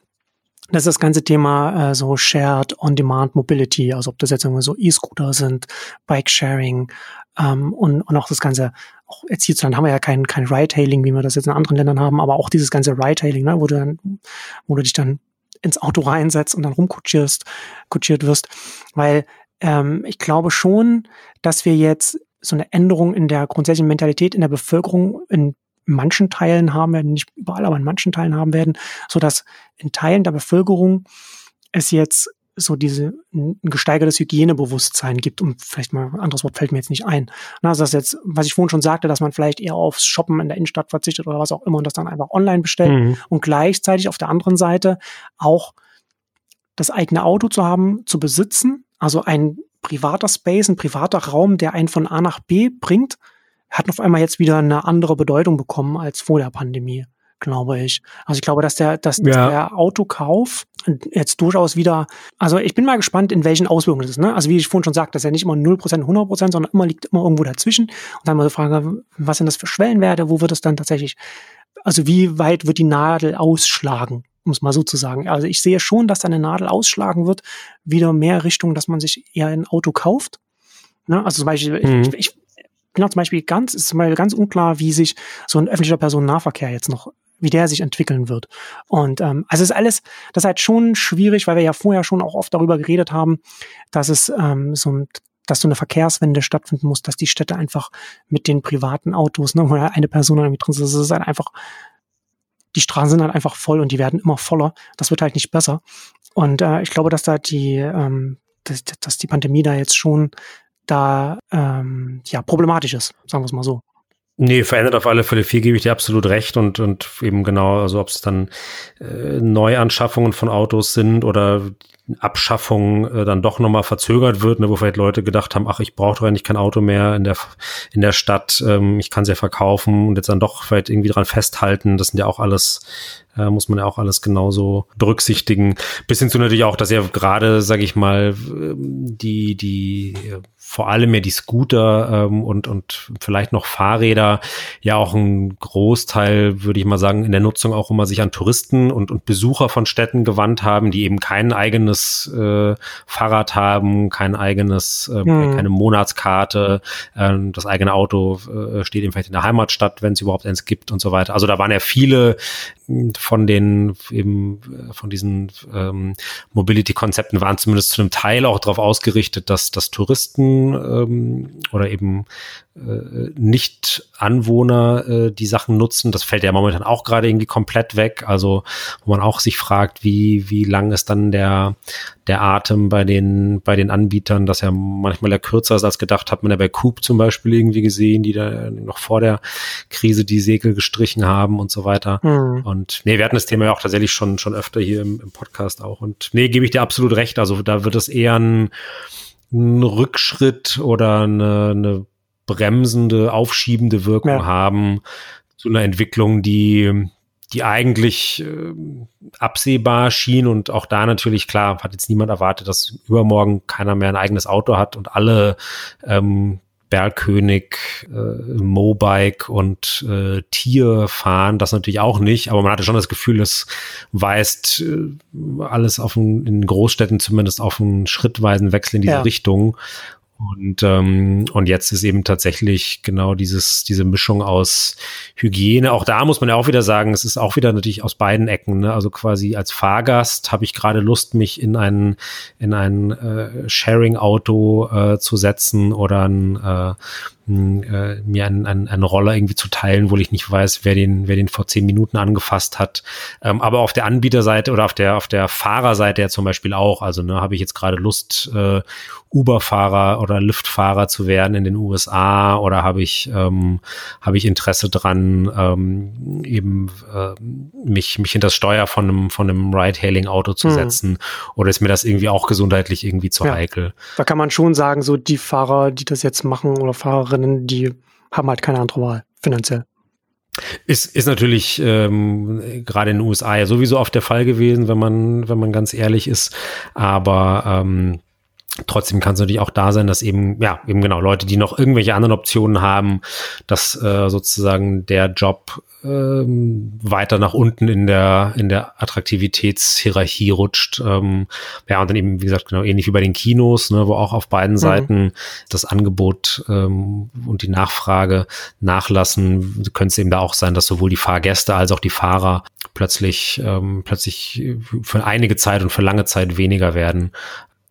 Das ist das ganze Thema äh, so Shared On-Demand Mobility, also ob das jetzt irgendwie so E-Scooter sind, Bike-Sharing, ähm, und, und auch das ganze, auch jetzt hierzulande haben wir ja kein, kein Ride-Hailing, wie wir das jetzt in anderen Ländern haben, aber auch dieses ganze Ride-Hailing, ne, wo du dann, wo du dich dann ins Auto reinsetzt und dann rumkutschierst, kutschiert wirst. Weil ähm, ich glaube schon, dass wir jetzt so eine Änderung in der grundsätzlichen Mentalität in der Bevölkerung in manchen Teilen haben werden, nicht überall, aber in manchen Teilen haben werden, so dass in Teilen der Bevölkerung es jetzt so diese ein gesteigertes Hygienebewusstsein gibt, und vielleicht mal ein anderes Wort fällt mir jetzt nicht ein. Na, also das jetzt, was ich vorhin schon sagte, dass man vielleicht eher aufs Shoppen in der Innenstadt verzichtet oder was auch immer und das dann einfach online bestellt mhm. und gleichzeitig auf der anderen Seite auch das eigene Auto zu haben, zu besitzen, also ein privater Space, ein privater Raum, der einen von A nach B bringt, hat auf einmal jetzt wieder eine andere Bedeutung bekommen als vor der Pandemie glaube ich. Also ich glaube, dass der, dass, ja. der Autokauf jetzt durchaus wieder, also ich bin mal gespannt, in welchen Auswirkungen das ist. Ne? Also wie ich vorhin schon sagte, das ist ja nicht immer 0%, 100%, sondern immer liegt immer irgendwo dazwischen. Und dann mal die Frage, was sind das für Schwellenwerte? Wo wird es dann tatsächlich, also wie weit wird die Nadel ausschlagen? um es mal so zu sagen. Also ich sehe schon, dass da eine Nadel ausschlagen wird, wieder mehr Richtung, dass man sich eher ein Auto kauft. Ne? Also zum Beispiel, mhm. ich, ich bin auch zum Beispiel ganz, ist zum Beispiel ganz unklar, wie sich so ein öffentlicher Personennahverkehr jetzt noch wie der sich entwickeln wird. Und ähm, also ist alles, das ist halt schon schwierig, weil wir ja vorher schon auch oft darüber geredet haben, dass es ähm, so ein dass so eine Verkehrswende stattfinden muss, dass die Städte einfach mit den privaten Autos, ne, wo eine Person irgendwie drin ist, das ist halt einfach, die Straßen sind halt einfach voll und die werden immer voller. Das wird halt nicht besser. Und äh, ich glaube, dass da die, ähm, dass, dass die Pandemie da jetzt schon da ähm, ja problematisch ist, sagen wir es mal so. Nee, verändert auf alle Fälle viel, gebe ich dir absolut recht und, und eben genau, also ob es dann äh, Neuanschaffungen von Autos sind oder Abschaffung äh, dann doch nochmal verzögert wird, ne, wo vielleicht Leute gedacht haben, ach, ich brauche doch eigentlich kein Auto mehr in der, in der Stadt, ähm, ich kann es ja verkaufen und jetzt dann doch vielleicht irgendwie dran festhalten. Das sind ja auch alles, äh, muss man ja auch alles genauso berücksichtigen. Bis hin zu natürlich auch, dass ja gerade, sage ich mal, ähm, die, die vor allem ja die Scooter ähm, und, und vielleicht noch Fahrräder ja auch ein Großteil, würde ich mal sagen, in der Nutzung auch immer sich an Touristen und, und Besucher von Städten gewandt haben, die eben kein eigenes äh, Fahrrad haben, kein eigenes, äh, hm. keine Monatskarte, äh, das eigene Auto äh, steht eben vielleicht in der Heimatstadt, wenn es überhaupt eins gibt und so weiter. Also da waren ja viele von den eben von diesen ähm, Mobility-Konzepten waren zumindest zu einem Teil auch darauf ausgerichtet, dass, dass Touristen ähm, oder eben äh, Nicht-Anwohner äh, die Sachen nutzen. Das fällt ja momentan auch gerade irgendwie komplett weg. Also wo man auch sich fragt, wie, wie lang ist dann der, der Atem bei den, bei den Anbietern, dass ja manchmal ja kürzer ist als gedacht, hat man ja bei Coop zum Beispiel irgendwie gesehen, die da noch vor der Krise die Segel gestrichen haben und so weiter. Mhm. Und nee, wir hatten das Thema ja auch tatsächlich schon, schon öfter hier im, im Podcast auch. Und nee, gebe ich dir absolut recht. Also da wird es eher ein, ein Rückschritt oder eine, eine bremsende, aufschiebende Wirkung ja. haben zu einer Entwicklung, die die eigentlich äh, absehbar schien und auch da natürlich klar hat jetzt niemand erwartet, dass übermorgen keiner mehr ein eigenes Auto hat und alle ähm, Bergkönig, äh, Mobike und äh, Tier fahren, das natürlich auch nicht, aber man hatte schon das Gefühl, es weist äh, alles auf ein, in Großstädten zumindest auf einen schrittweisen Wechsel in diese ja. Richtung und, ähm, und jetzt ist eben tatsächlich genau dieses, diese Mischung aus Hygiene. Auch da muss man ja auch wieder sagen, es ist auch wieder natürlich aus beiden Ecken. Ne? Also quasi als Fahrgast habe ich gerade Lust, mich in ein, in ein äh, Sharing-Auto äh, zu setzen oder ein äh, äh, mir einen, einen, einen Roller irgendwie zu teilen, wo ich nicht weiß, wer den, wer den vor zehn Minuten angefasst hat. Ähm, aber auf der Anbieterseite oder auf der, auf der Fahrerseite ja zum Beispiel auch. Also ne, habe ich jetzt gerade Lust, äh, Uber-Fahrer oder Lyft-Fahrer zu werden in den USA oder habe ich, ähm, habe ich Interesse dran, ähm, eben äh, mich, mich in das Steuer von einem, von einem Ride-Hailing-Auto zu hm. setzen? Oder ist mir das irgendwie auch gesundheitlich irgendwie zu ja. heikel? Da kann man schon sagen, so die Fahrer, die das jetzt machen oder Fahrerinnen, Fahrerinnen, die haben halt keine andere Wahl, finanziell. Ist, ist natürlich ähm, gerade in den USA ja sowieso oft der Fall gewesen, wenn man, wenn man ganz ehrlich ist. Aber ähm, trotzdem kann es natürlich auch da sein, dass eben, ja, eben genau Leute, die noch irgendwelche anderen Optionen haben, dass äh, sozusagen der Job ähm, weiter nach unten in der, in der Attraktivitätshierarchie rutscht. Ähm, ja, und dann eben, wie gesagt, genau ähnlich wie bei den Kinos, ne, wo auch auf beiden mhm. Seiten das Angebot ähm, und die Nachfrage nachlassen, könnte es eben da auch sein, dass sowohl die Fahrgäste als auch die Fahrer plötzlich, ähm, plötzlich für einige Zeit und für lange Zeit weniger werden.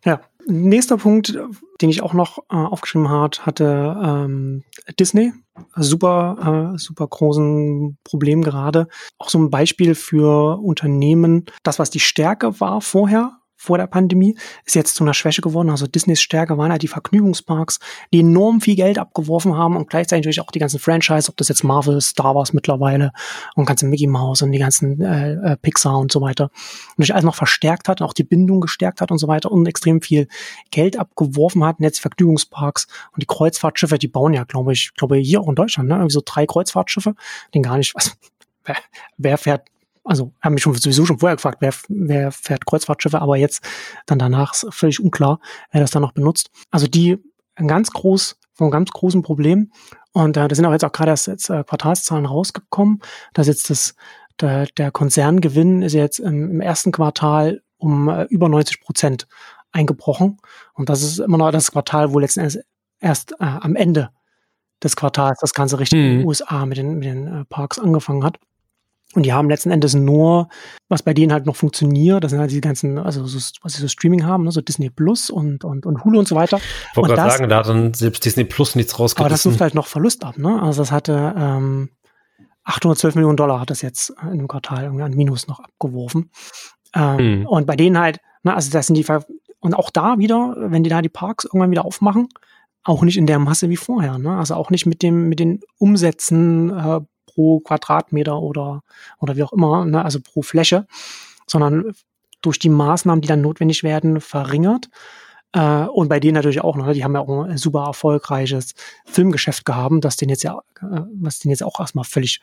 Ja. Nächster Punkt, den ich auch noch äh, aufgeschrieben hat, hatte ähm, Disney. Super, äh, super großen Problem gerade. Auch so ein Beispiel für Unternehmen, das, was die Stärke war vorher, vor der Pandemie, ist jetzt zu einer Schwäche geworden. Also Disneys Stärke waren halt die Vergnügungsparks, die enorm viel Geld abgeworfen haben und gleichzeitig natürlich auch die ganzen Franchise, ob das jetzt Marvel, Star Wars mittlerweile und ganze Mickey Mouse und die ganzen äh, äh, Pixar und so weiter. Und sich alles noch verstärkt hat und auch die Bindung gestärkt hat und so weiter und extrem viel Geld abgeworfen hat. Und jetzt Vergnügungsparks und die Kreuzfahrtschiffe, die bauen ja, glaube ich, glaube hier auch in Deutschland, ne? Irgendwie so drei Kreuzfahrtschiffe, den gar nicht, was, wer, wer fährt also haben mich schon sowieso schon vorher gefragt, wer, wer fährt Kreuzfahrtschiffe, aber jetzt dann danach ist völlig unklar, wer das dann noch benutzt. Also die ein ganz groß, von einem ganz großen Problem. Und äh, da sind auch jetzt auch gerade erst jetzt, äh, Quartalszahlen rausgekommen, dass jetzt das der, der Konzerngewinn ist jetzt im, im ersten Quartal um äh, über 90 Prozent eingebrochen. Und das ist immer noch das Quartal, wo letzten Endes erst äh, am Ende des Quartals das Ganze richtig mhm. in den USA mit den, mit den äh, Parks angefangen hat. Und die haben letzten Endes nur, was bei denen halt noch funktioniert, das sind halt die ganzen, also so, was sie so Streaming haben, ne, so Disney Plus und, und, und Hulu und so weiter. Ich wollte gerade sagen, da hat dann selbst Disney Plus nichts rausgerissen. Aber das wirft halt noch Verlust ab, ne? Also das hatte ähm, 812 Millionen Dollar hat das jetzt in einem Quartal irgendwie an Minus noch abgeworfen. Ähm, mhm. Und bei denen halt, ne, also das sind die, und auch da wieder, wenn die da die Parks irgendwann wieder aufmachen, auch nicht in der Masse wie vorher. Ne? Also auch nicht mit dem mit den Umsätzen äh, pro Quadratmeter oder oder wie auch immer, ne? also pro Fläche, sondern durch die Maßnahmen, die dann notwendig werden, verringert. Äh, und bei denen natürlich auch noch, ne? die haben ja auch ein super erfolgreiches Filmgeschäft gehabt, das denen jetzt ja, äh, was denen jetzt auch erstmal völlig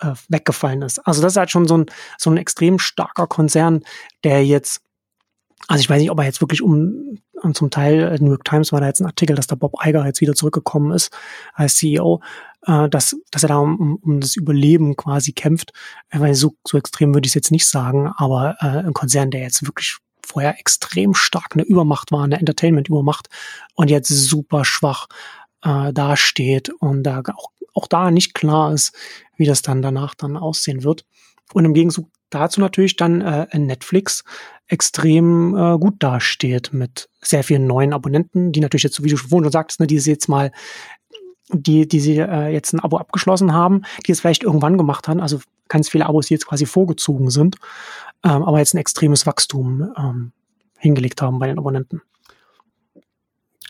äh, weggefallen ist. Also das ist halt schon so ein, so ein extrem starker Konzern, der jetzt, also ich weiß nicht, ob er jetzt wirklich um, um zum Teil, äh, New York Times war da jetzt ein Artikel, dass der Bob Iger jetzt wieder zurückgekommen ist als CEO, äh, dass, dass er da um, um das Überleben quasi kämpft. Weil so, so extrem würde ich es jetzt nicht sagen, aber äh, ein Konzern, der jetzt wirklich vorher extrem stark eine Übermacht war, eine Entertainment-Übermacht und jetzt super schwach äh, dasteht und da auch, auch da nicht klar ist, wie das dann danach dann aussehen wird. Und im Gegenzug dazu natürlich dann äh, Netflix extrem äh, gut dasteht mit sehr vielen neuen Abonnenten, die natürlich jetzt, wie du schon sagtest, ne, die jetzt mal, die, die sie äh, jetzt ein Abo abgeschlossen haben, die es vielleicht irgendwann gemacht haben, also ganz viele Abos, die jetzt quasi vorgezogen sind, ähm, aber jetzt ein extremes Wachstum ähm, hingelegt haben bei den Abonnenten.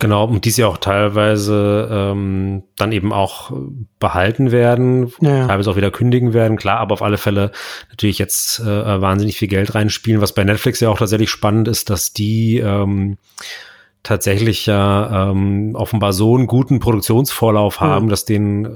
Genau, und die sie auch teilweise ähm, dann eben auch behalten werden, ja. teilweise auch wieder kündigen werden, klar, aber auf alle Fälle natürlich jetzt äh, wahnsinnig viel Geld reinspielen, was bei Netflix ja auch tatsächlich spannend ist, dass die ähm, tatsächlich ja ähm, offenbar so einen guten Produktionsvorlauf haben, ja. dass den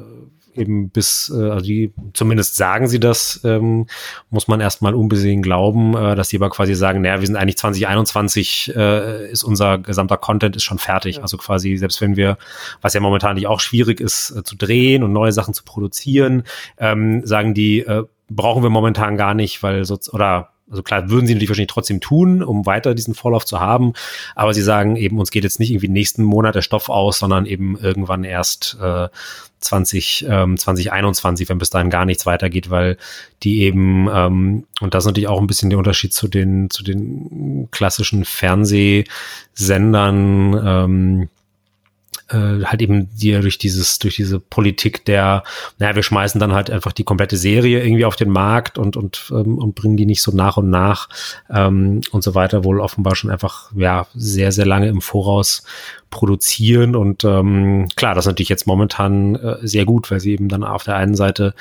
eben bis, äh, also die, zumindest sagen sie das, ähm, muss man erstmal unbesehen glauben, äh, dass sie aber quasi sagen, naja, wir sind eigentlich 2021, äh, ist unser gesamter Content ist schon fertig. Ja. Also quasi, selbst wenn wir, was ja momentan nicht auch schwierig ist, äh, zu drehen und neue Sachen zu produzieren, ähm, sagen die, äh, brauchen wir momentan gar nicht, weil so, oder also klar, würden sie natürlich wahrscheinlich trotzdem tun, um weiter diesen Vorlauf zu haben. Aber sie sagen eben, uns geht jetzt nicht irgendwie nächsten Monat der Stoff aus, sondern eben irgendwann erst äh, 20, ähm, 2021, wenn bis dahin gar nichts weitergeht, weil die eben, ähm, und das ist natürlich auch ein bisschen der Unterschied zu den, zu den klassischen Fernsehsendern, ähm, äh, halt eben dir durch dieses, durch diese Politik der, naja, wir schmeißen dann halt einfach die komplette Serie irgendwie auf den Markt und, und, ähm, und bringen die nicht so nach und nach ähm, und so weiter, wohl offenbar schon einfach, ja, sehr, sehr lange im Voraus produzieren. Und ähm, klar, das ist natürlich jetzt momentan äh, sehr gut, weil sie eben dann auf der einen Seite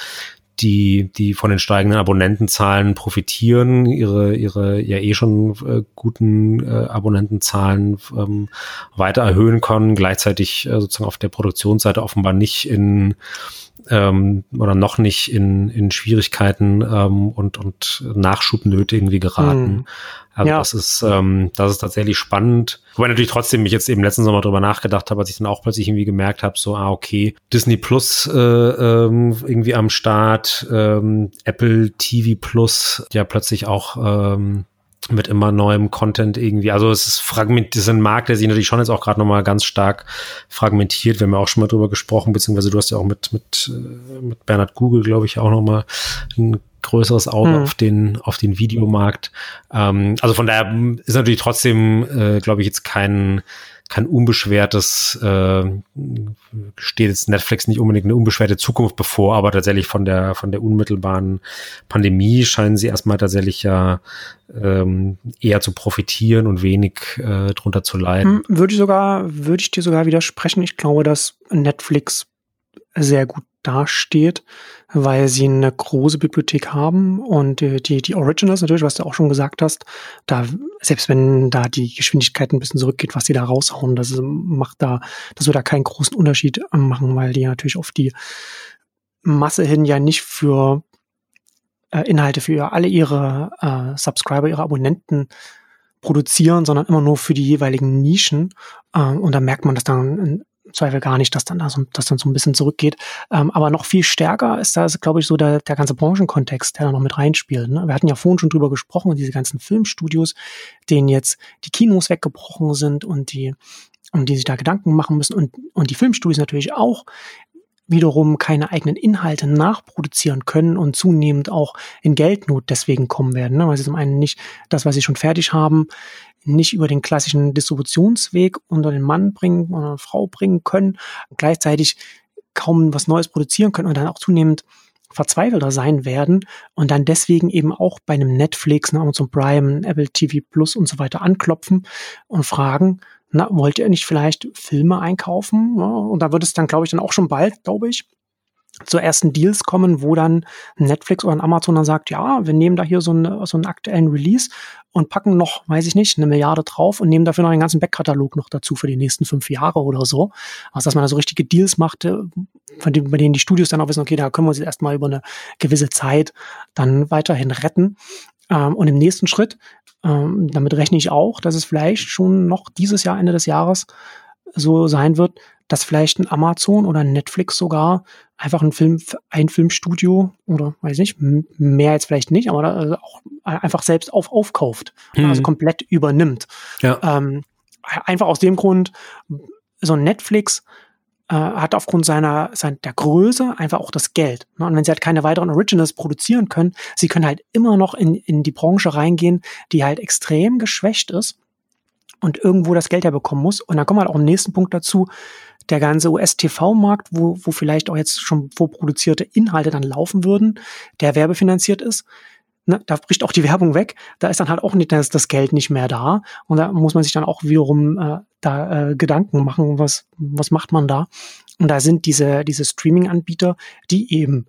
die, die von den steigenden Abonnentenzahlen profitieren, ihre, ihre ja eh schon äh, guten äh, Abonnentenzahlen ähm, weiter erhöhen können, gleichzeitig äh, sozusagen auf der Produktionsseite offenbar nicht in ähm, oder noch nicht in, in Schwierigkeiten ähm, und, und Nachschubnöte irgendwie geraten. Hm. Also ja. das ist, ähm, das ist tatsächlich spannend. Wobei natürlich trotzdem mich jetzt eben letzten Sommer drüber nachgedacht habe, als ich dann auch plötzlich irgendwie gemerkt habe, so, ah, okay, Disney Plus äh, ähm, irgendwie am Start, ähm, Apple TV Plus ja plötzlich auch ähm, mit immer neuem Content irgendwie. Also es ist fragment, das ist ein Markt, der sich natürlich schon jetzt auch gerade nochmal ganz stark fragmentiert. Wir haben ja auch schon mal drüber gesprochen, beziehungsweise du hast ja auch mit, mit, äh, mit Bernhard Google, glaube ich, auch nochmal ein größeres Auge mhm. auf den auf den Videomarkt. Ähm, also von daher ist natürlich trotzdem, äh, glaube ich, jetzt kein kein unbeschwertes, äh, steht jetzt Netflix nicht unbedingt eine unbeschwerte Zukunft bevor, aber tatsächlich von der, von der unmittelbaren Pandemie scheinen sie erstmal tatsächlich ja ähm, eher zu profitieren und wenig äh, drunter zu leiden. Hm, würde ich sogar, würde ich dir sogar widersprechen. Ich glaube, dass Netflix sehr gut dasteht, weil sie eine große Bibliothek haben und die, die, die Originals natürlich, was du auch schon gesagt hast, da, selbst wenn da die Geschwindigkeit ein bisschen zurückgeht, was sie da raushauen, das macht da, das wird da keinen großen Unterschied machen, weil die natürlich auf die Masse hin ja nicht für äh, Inhalte für alle ihre äh, Subscriber, ihre Abonnenten produzieren, sondern immer nur für die jeweiligen Nischen. Äh, und da merkt man, dass Zweifel gar nicht, dass dann da so, dann so ein bisschen zurückgeht. Ähm, aber noch viel stärker ist da, glaube ich, so der, der ganze Branchenkontext, der da noch mit reinspielt. Ne? Wir hatten ja vorhin schon drüber gesprochen, diese ganzen Filmstudios, denen jetzt die Kinos weggebrochen sind und die, um die sich da Gedanken machen müssen und, und die Filmstudios natürlich auch wiederum keine eigenen Inhalte nachproduzieren können und zunehmend auch in Geldnot deswegen kommen werden, ne? weil sie zum einen nicht das, was sie schon fertig haben, nicht über den klassischen Distributionsweg unter den Mann bringen oder Frau bringen können, gleichzeitig kaum was Neues produzieren können und dann auch zunehmend verzweifelter sein werden und dann deswegen eben auch bei einem Netflix, einem Amazon Prime, Apple TV Plus und so weiter anklopfen und fragen, na, wollt ihr nicht vielleicht Filme einkaufen? Ja, und da wird es dann, glaube ich, dann auch schon bald, glaube ich, zu ersten Deals kommen, wo dann Netflix oder Amazon dann sagt, ja, wir nehmen da hier so, eine, so einen aktuellen Release und packen noch, weiß ich nicht, eine Milliarde drauf und nehmen dafür noch den ganzen Backkatalog noch dazu für die nächsten fünf Jahre oder so. Also dass man da so richtige Deals macht, äh, von denen, bei denen die Studios dann auch wissen, okay, da können wir uns erstmal über eine gewisse Zeit dann weiterhin retten. Ähm, und im nächsten Schritt, ähm, damit rechne ich auch, dass es vielleicht schon noch dieses Jahr, Ende des Jahres, so sein wird, dass vielleicht ein Amazon oder ein Netflix sogar einfach ein Film, ein Filmstudio oder weiß nicht, mehr jetzt vielleicht nicht, aber also auch einfach selbst auf, aufkauft, mhm. also komplett übernimmt. Ja. Ähm, einfach aus dem Grund, so ein Netflix äh, hat aufgrund seiner, seiner der Größe einfach auch das Geld. Ne? Und wenn sie halt keine weiteren Originals produzieren können, sie können halt immer noch in, in die Branche reingehen, die halt extrem geschwächt ist und irgendwo das Geld herbekommen muss. Und dann kommen wir halt auch im nächsten Punkt dazu, der ganze US-TV-Markt, wo, wo vielleicht auch jetzt schon vorproduzierte Inhalte dann laufen würden, der werbefinanziert ist. Ne, da bricht auch die Werbung weg. Da ist dann halt auch nicht das, das Geld nicht mehr da. Und da muss man sich dann auch wiederum äh, da äh, Gedanken machen, was, was macht man da. Und da sind diese, diese Streaming-Anbieter, die eben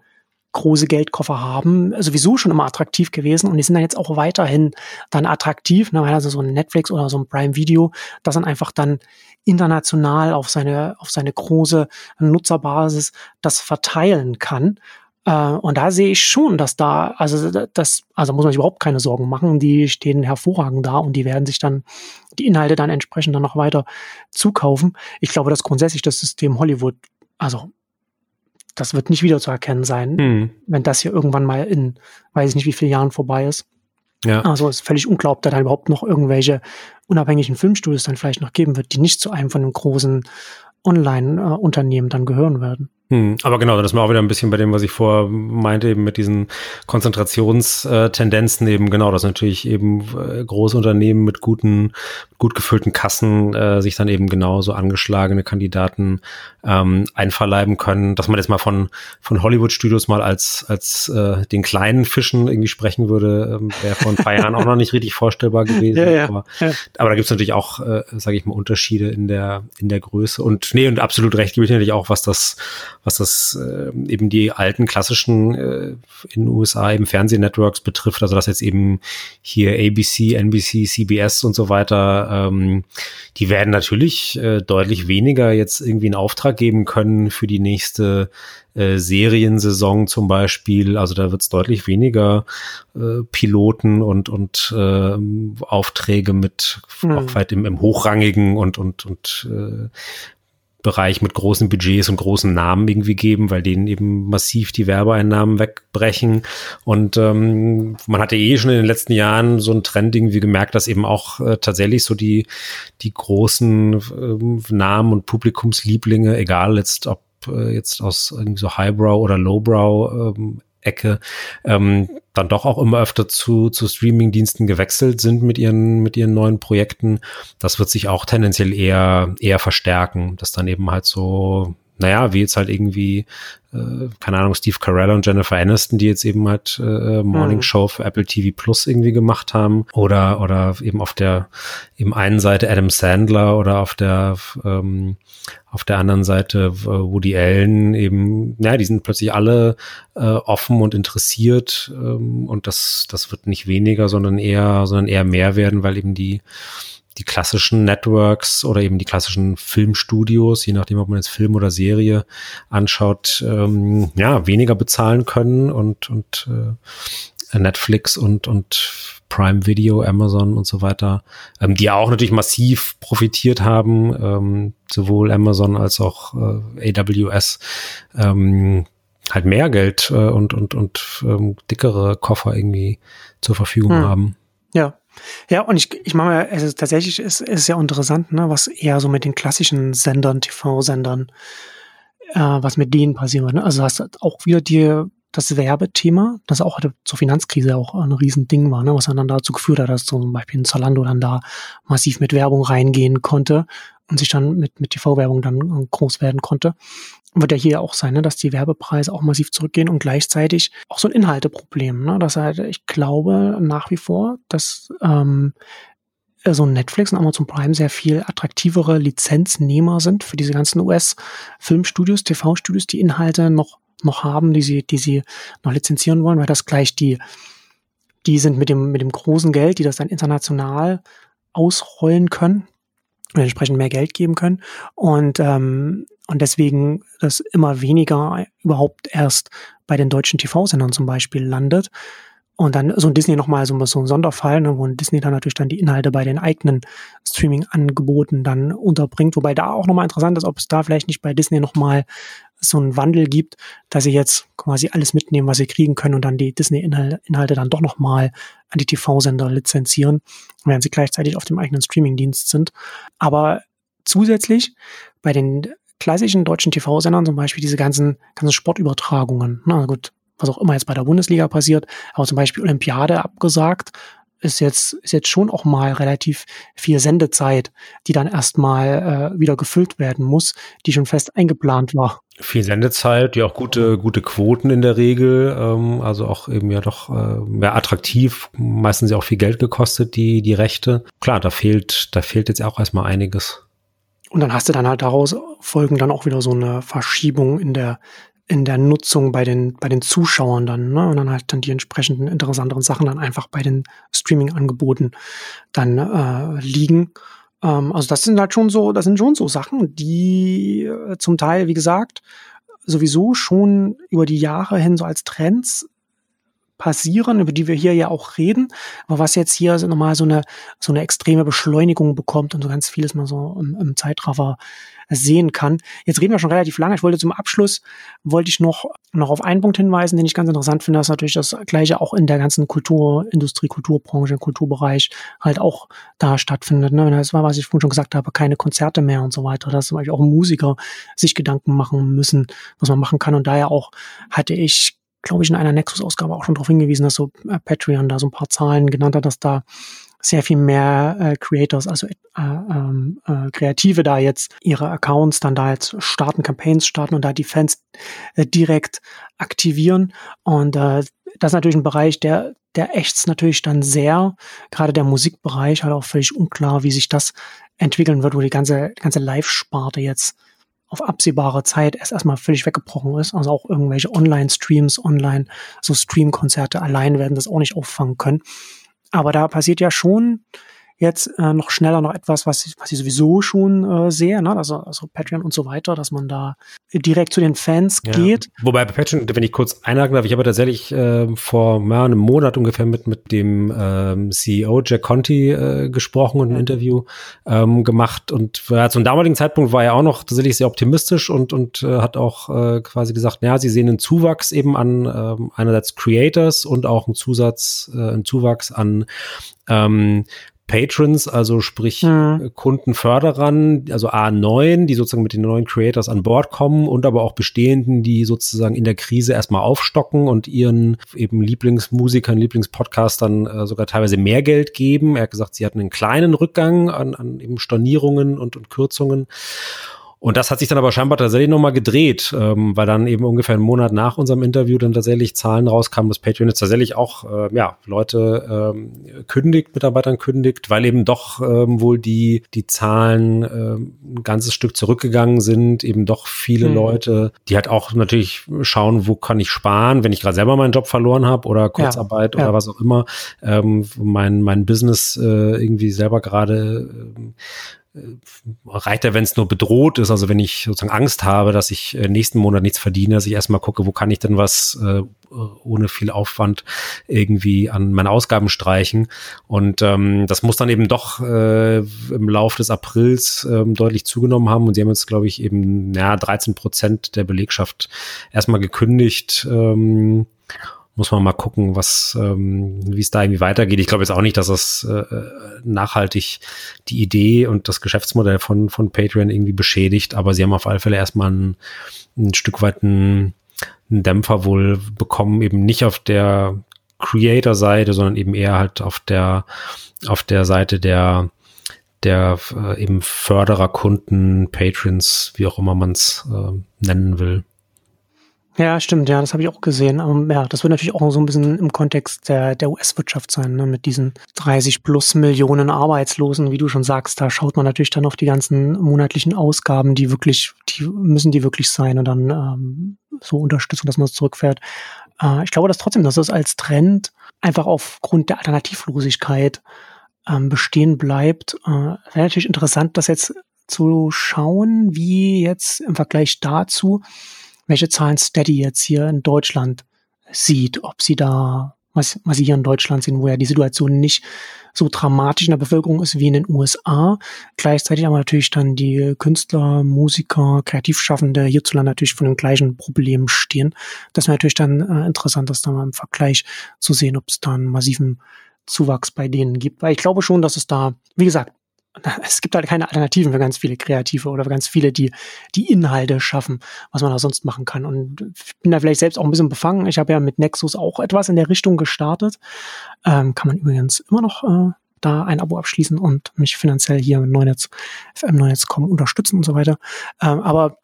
große Geldkoffer haben, sowieso schon immer attraktiv gewesen und die sind dann jetzt auch weiterhin dann attraktiv, ne, also so ein Netflix oder so ein Prime Video, das dann einfach dann international auf seine, auf seine große Nutzerbasis das verteilen kann. Äh, und da sehe ich schon, dass da, also das, also muss man sich überhaupt keine Sorgen machen. Die stehen hervorragend da und die werden sich dann die Inhalte dann entsprechend dann noch weiter zukaufen. Ich glaube, dass grundsätzlich das System Hollywood, also das wird nicht wieder zu erkennen sein, mhm. wenn das hier irgendwann mal in, weiß ich nicht, wie viele Jahren vorbei ist. Ja. Also ist völlig unglaublich, dass da überhaupt noch irgendwelche unabhängigen Filmstudios dann vielleicht noch geben wird, die nicht zu einem von den großen Online-Unternehmen dann gehören werden. Hm, aber genau, das ist mir auch wieder ein bisschen bei dem, was ich vorher meinte, eben mit diesen Konzentrationstendenzen eben, genau, dass natürlich eben äh, große Unternehmen mit guten, gut gefüllten Kassen äh, sich dann eben genauso angeschlagene Kandidaten ähm, einverleiben können, dass man jetzt mal von, von Hollywood-Studios mal als, als äh, den kleinen Fischen irgendwie sprechen würde, ähm, wäre vor ein paar Jahren auch noch nicht richtig vorstellbar gewesen. Ja, ja, aber, ja. aber da gibt es natürlich auch, äh, sage ich mal, Unterschiede in der, in der Größe. Und nee, und absolut recht gebe ich natürlich auch, was das was das äh, eben die alten klassischen äh, in den USA eben Fernsehnetworks betrifft, also dass jetzt eben hier ABC, NBC, CBS und so weiter, ähm, die werden natürlich äh, deutlich weniger jetzt irgendwie einen Auftrag geben können für die nächste äh, Seriensaison zum Beispiel. Also da wird es deutlich weniger äh, Piloten und und äh, Aufträge mit mhm. auch weit im, im hochrangigen und und und äh, Bereich mit großen Budgets und großen Namen irgendwie geben, weil denen eben massiv die Werbeeinnahmen wegbrechen. Und ähm, man hatte eh schon in den letzten Jahren so einen Trend irgendwie gemerkt, dass eben auch äh, tatsächlich so die, die großen äh, Namen und Publikumslieblinge, egal jetzt ob äh, jetzt aus irgendwie so Highbrow oder Lowbrow ähm, Ecke ähm, dann doch auch immer öfter zu, zu Streaming-Diensten gewechselt sind mit ihren, mit ihren neuen Projekten. Das wird sich auch tendenziell eher, eher verstärken, dass dann eben halt so, naja, wie jetzt halt irgendwie, äh, keine Ahnung, Steve Carell und Jennifer Aniston, die jetzt eben halt äh, Morning mhm. Show für Apple TV Plus irgendwie gemacht haben. Oder, oder eben auf der, eben einen Seite Adam Sandler oder auf der, ähm, auf der anderen Seite Woody Allen eben, ja, die sind plötzlich alle äh, offen und interessiert ähm, und das, das wird nicht weniger, sondern eher, sondern eher mehr werden, weil eben die, die klassischen Networks oder eben die klassischen Filmstudios, je nachdem, ob man jetzt Film oder Serie anschaut, ähm, ja, weniger bezahlen können und, und äh, Netflix und, und Prime Video, Amazon und so weiter, ähm, die auch natürlich massiv profitiert haben, ähm, sowohl Amazon als auch äh, AWS, ähm, halt mehr Geld äh, und, und, und ähm, dickere Koffer irgendwie zur Verfügung hm. haben. Ja. Und ich, ich mache mal, es ist tatsächlich ist, ist ja interessant, ne, was eher so mit den klassischen Sendern, TV-Sendern, äh, was mit denen passiert. Ne? Also hast auch wieder die das Werbethema, das auch zur Finanzkrise auch ein Riesending war, ne, was dann dazu geführt hat, dass zum Beispiel ein Zalando dann da massiv mit Werbung reingehen konnte und sich dann mit, mit TV-Werbung dann äh, groß werden konnte. Wird ja hier auch sein, ne, dass die Werbepreise auch massiv zurückgehen und gleichzeitig auch so ein Inhalteproblem. Ne, dass halt, ich glaube nach wie vor, dass ähm, äh, so Netflix und Amazon Prime sehr viel attraktivere Lizenznehmer sind für diese ganzen US-Filmstudios, TV-Studios, die Inhalte noch noch haben, die sie, die sie noch lizenzieren wollen, weil das gleich die, die sind mit dem, mit dem großen Geld, die das dann international ausrollen können und entsprechend mehr Geld geben können. Und, ähm, und deswegen das immer weniger überhaupt erst bei den deutschen TV-Sendern zum Beispiel landet. Und dann so ein Disney nochmal so, so ein Sonderfall, ne, wo ein Disney dann natürlich dann die Inhalte bei den eigenen Streaming-Angeboten dann unterbringt. Wobei da auch nochmal interessant ist, ob es da vielleicht nicht bei Disney nochmal so einen Wandel gibt, dass sie jetzt quasi alles mitnehmen, was sie kriegen können und dann die Disney-Inhalte dann doch nochmal an die TV-Sender lizenzieren, während sie gleichzeitig auf dem eigenen Streaming-Dienst sind. Aber zusätzlich bei den klassischen deutschen TV-Sendern zum Beispiel diese ganzen, ganzen Sportübertragungen. Na gut, was auch immer jetzt bei der Bundesliga passiert, aber zum Beispiel Olympiade abgesagt, ist jetzt, ist jetzt schon auch mal relativ viel Sendezeit, die dann erstmal äh, wieder gefüllt werden muss, die schon fest eingeplant war. Viel Sendezeit, ja auch gute, gute Quoten in der Regel, ähm, also auch eben ja doch äh, mehr attraktiv, meistens ja auch viel Geld gekostet, die, die Rechte. Klar, da fehlt, da fehlt jetzt auch erstmal einiges. Und dann hast du dann halt daraus folgen dann auch wieder so eine Verschiebung in der in der Nutzung bei den, bei den Zuschauern dann, ne? Und dann halt dann die entsprechenden interessanteren Sachen dann einfach bei den Streaming-Angeboten dann äh, liegen. Ähm, also das sind halt schon so, das sind schon so Sachen, die äh, zum Teil, wie gesagt, sowieso schon über die Jahre hin so als Trends passieren, über die wir hier ja auch reden, aber was jetzt hier nochmal so eine, so eine extreme Beschleunigung bekommt und so ganz vieles mal so im, im Zeitraffer sehen kann. Jetzt reden wir schon relativ lange. Ich wollte zum Abschluss, wollte ich noch, noch auf einen Punkt hinweisen, den ich ganz interessant finde, dass natürlich das Gleiche auch in der ganzen Kulturindustrie, Kulturbranche, Kulturbereich halt auch da stattfindet. Ne? Das war, was ich vorhin schon gesagt habe, keine Konzerte mehr und so weiter, dass zum Beispiel auch Musiker sich Gedanken machen müssen, was man machen kann. Und daher auch hatte ich glaube ich, in einer Nexus-Ausgabe auch schon darauf hingewiesen, dass so äh, Patreon da so ein paar Zahlen genannt hat, dass da sehr viel mehr äh, Creators, also äh, ähm, äh, Kreative da jetzt ihre Accounts dann da jetzt starten, Campaigns starten und da die Fans äh, direkt aktivieren. Und äh, das ist natürlich ein Bereich, der, der ächzt natürlich dann sehr, gerade der Musikbereich, halt auch völlig unklar, wie sich das entwickeln wird, wo die ganze, ganze Live-Sparte jetzt auf absehbare Zeit erst erstmal völlig weggebrochen ist. Also auch irgendwelche Online-Streams, online, so Stream-Konzerte allein werden das auch nicht auffangen können. Aber da passiert ja schon jetzt äh, noch schneller noch etwas, was, ich, was ich sowieso schon äh, sehe, ne? also, also Patreon und so weiter, dass man da direkt zu den Fans ja. geht. Wobei bei Patreon, wenn ich kurz einhaken darf, ich habe tatsächlich äh, vor ja, einem Monat ungefähr mit, mit dem ähm, CEO Jack Conti äh, gesprochen und ein. Interview ähm, gemacht und ja, zum damaligen Zeitpunkt war er auch noch tatsächlich sehr optimistisch und, und äh, hat auch äh, quasi gesagt, ja, sie sehen einen Zuwachs eben an ähm, einerseits Creators und auch einen Zusatz, äh, einen Zuwachs an ähm, Patrons, also sprich mhm. Kundenförderern, also A9, die sozusagen mit den neuen Creators an Bord kommen und aber auch bestehenden, die sozusagen in der Krise erstmal aufstocken und ihren eben Lieblingsmusikern, Lieblingspodcastern äh, sogar teilweise mehr Geld geben. Er hat gesagt, sie hatten einen kleinen Rückgang an, an eben Stornierungen und, und Kürzungen. Und das hat sich dann aber scheinbar tatsächlich nochmal gedreht, ähm, weil dann eben ungefähr einen Monat nach unserem Interview dann tatsächlich Zahlen rauskamen, dass Patreon jetzt tatsächlich auch äh, ja, Leute ähm, kündigt, Mitarbeitern kündigt, weil eben doch ähm, wohl die, die Zahlen ähm, ein ganzes Stück zurückgegangen sind, eben doch viele mhm. Leute, die halt auch natürlich schauen, wo kann ich sparen, wenn ich gerade selber meinen Job verloren habe oder Kurzarbeit ja, oder ja. was auch immer, ähm, mein, mein Business äh, irgendwie selber gerade äh, äh, reicht ja, wenn es nur bedroht ist, also wenn ich sozusagen Angst habe, dass ich äh, nächsten Monat nichts verdiene, dass ich erstmal gucke, wo kann ich denn was äh, ohne viel Aufwand irgendwie an meine Ausgaben streichen. Und ähm, das muss dann eben doch äh, im Laufe des Aprils ähm, deutlich zugenommen haben. Und sie haben jetzt, glaube ich, eben ja, 13 Prozent der Belegschaft erstmal gekündigt. Ähm, muss man mal gucken, was, ähm, wie es da irgendwie weitergeht. Ich glaube jetzt auch nicht, dass das äh, nachhaltig die Idee und das Geschäftsmodell von, von Patreon irgendwie beschädigt, aber sie haben auf alle Fälle erstmal ein, ein Stück weit einen, einen Dämpfer wohl bekommen, eben nicht auf der Creator-Seite, sondern eben eher halt auf der, auf der Seite der, der äh, eben Förderer, Kunden, Patrons, wie auch immer man es äh, nennen will. Ja, stimmt, ja, das habe ich auch gesehen. Um, ja, das wird natürlich auch so ein bisschen im Kontext der, der US-Wirtschaft sein, ne? mit diesen 30 plus Millionen Arbeitslosen, wie du schon sagst, da schaut man natürlich dann auf die ganzen monatlichen Ausgaben, die wirklich, die müssen die wirklich sein und dann ähm, so Unterstützung, dass man es zurückfährt. Äh, ich glaube dass trotzdem, dass es als Trend einfach aufgrund der Alternativlosigkeit ähm, bestehen bleibt. Äh, Wäre natürlich interessant, das jetzt zu schauen, wie jetzt im Vergleich dazu, welche Zahlen Steady jetzt hier in Deutschland sieht, ob sie da, was, was sie hier in Deutschland sehen, wo ja die Situation nicht so dramatisch in der Bevölkerung ist wie in den USA. Gleichzeitig aber natürlich dann die Künstler, Musiker, Kreativschaffende hierzulande natürlich von den gleichen Problemen stehen. Das wäre natürlich dann äh, interessant, das dann mal im Vergleich zu sehen, ob es da einen massiven Zuwachs bei denen gibt. Weil ich glaube schon, dass es da, wie gesagt, es gibt halt keine Alternativen für ganz viele Kreative oder für ganz viele, die die Inhalte schaffen, was man da sonst machen kann. Und ich bin da vielleicht selbst auch ein bisschen befangen. Ich habe ja mit Nexus auch etwas in der Richtung gestartet. Ähm, kann man übrigens immer noch äh, da ein Abo abschließen und mich finanziell hier mit Neunetz, FM Neunetz.com unterstützen und so weiter. Ähm, aber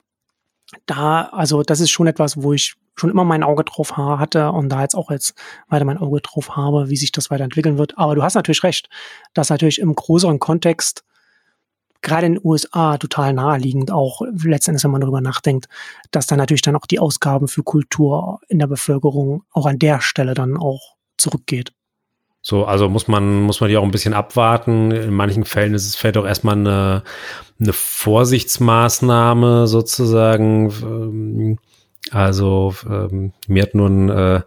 da, also das ist schon etwas, wo ich schon immer mein Auge drauf hatte und da jetzt auch jetzt weiter mein Auge drauf habe, wie sich das weiterentwickeln wird. Aber du hast natürlich recht, dass natürlich im größeren Kontext gerade in den USA total naheliegend auch letztendlich, wenn man darüber nachdenkt, dass dann natürlich dann auch die Ausgaben für Kultur in der Bevölkerung auch an der Stelle dann auch zurückgeht. So, also muss man, muss man die auch ein bisschen abwarten. In manchen Fällen ist es vielleicht auch erstmal eine, eine Vorsichtsmaßnahme sozusagen. Also ähm, mir hat nun äh,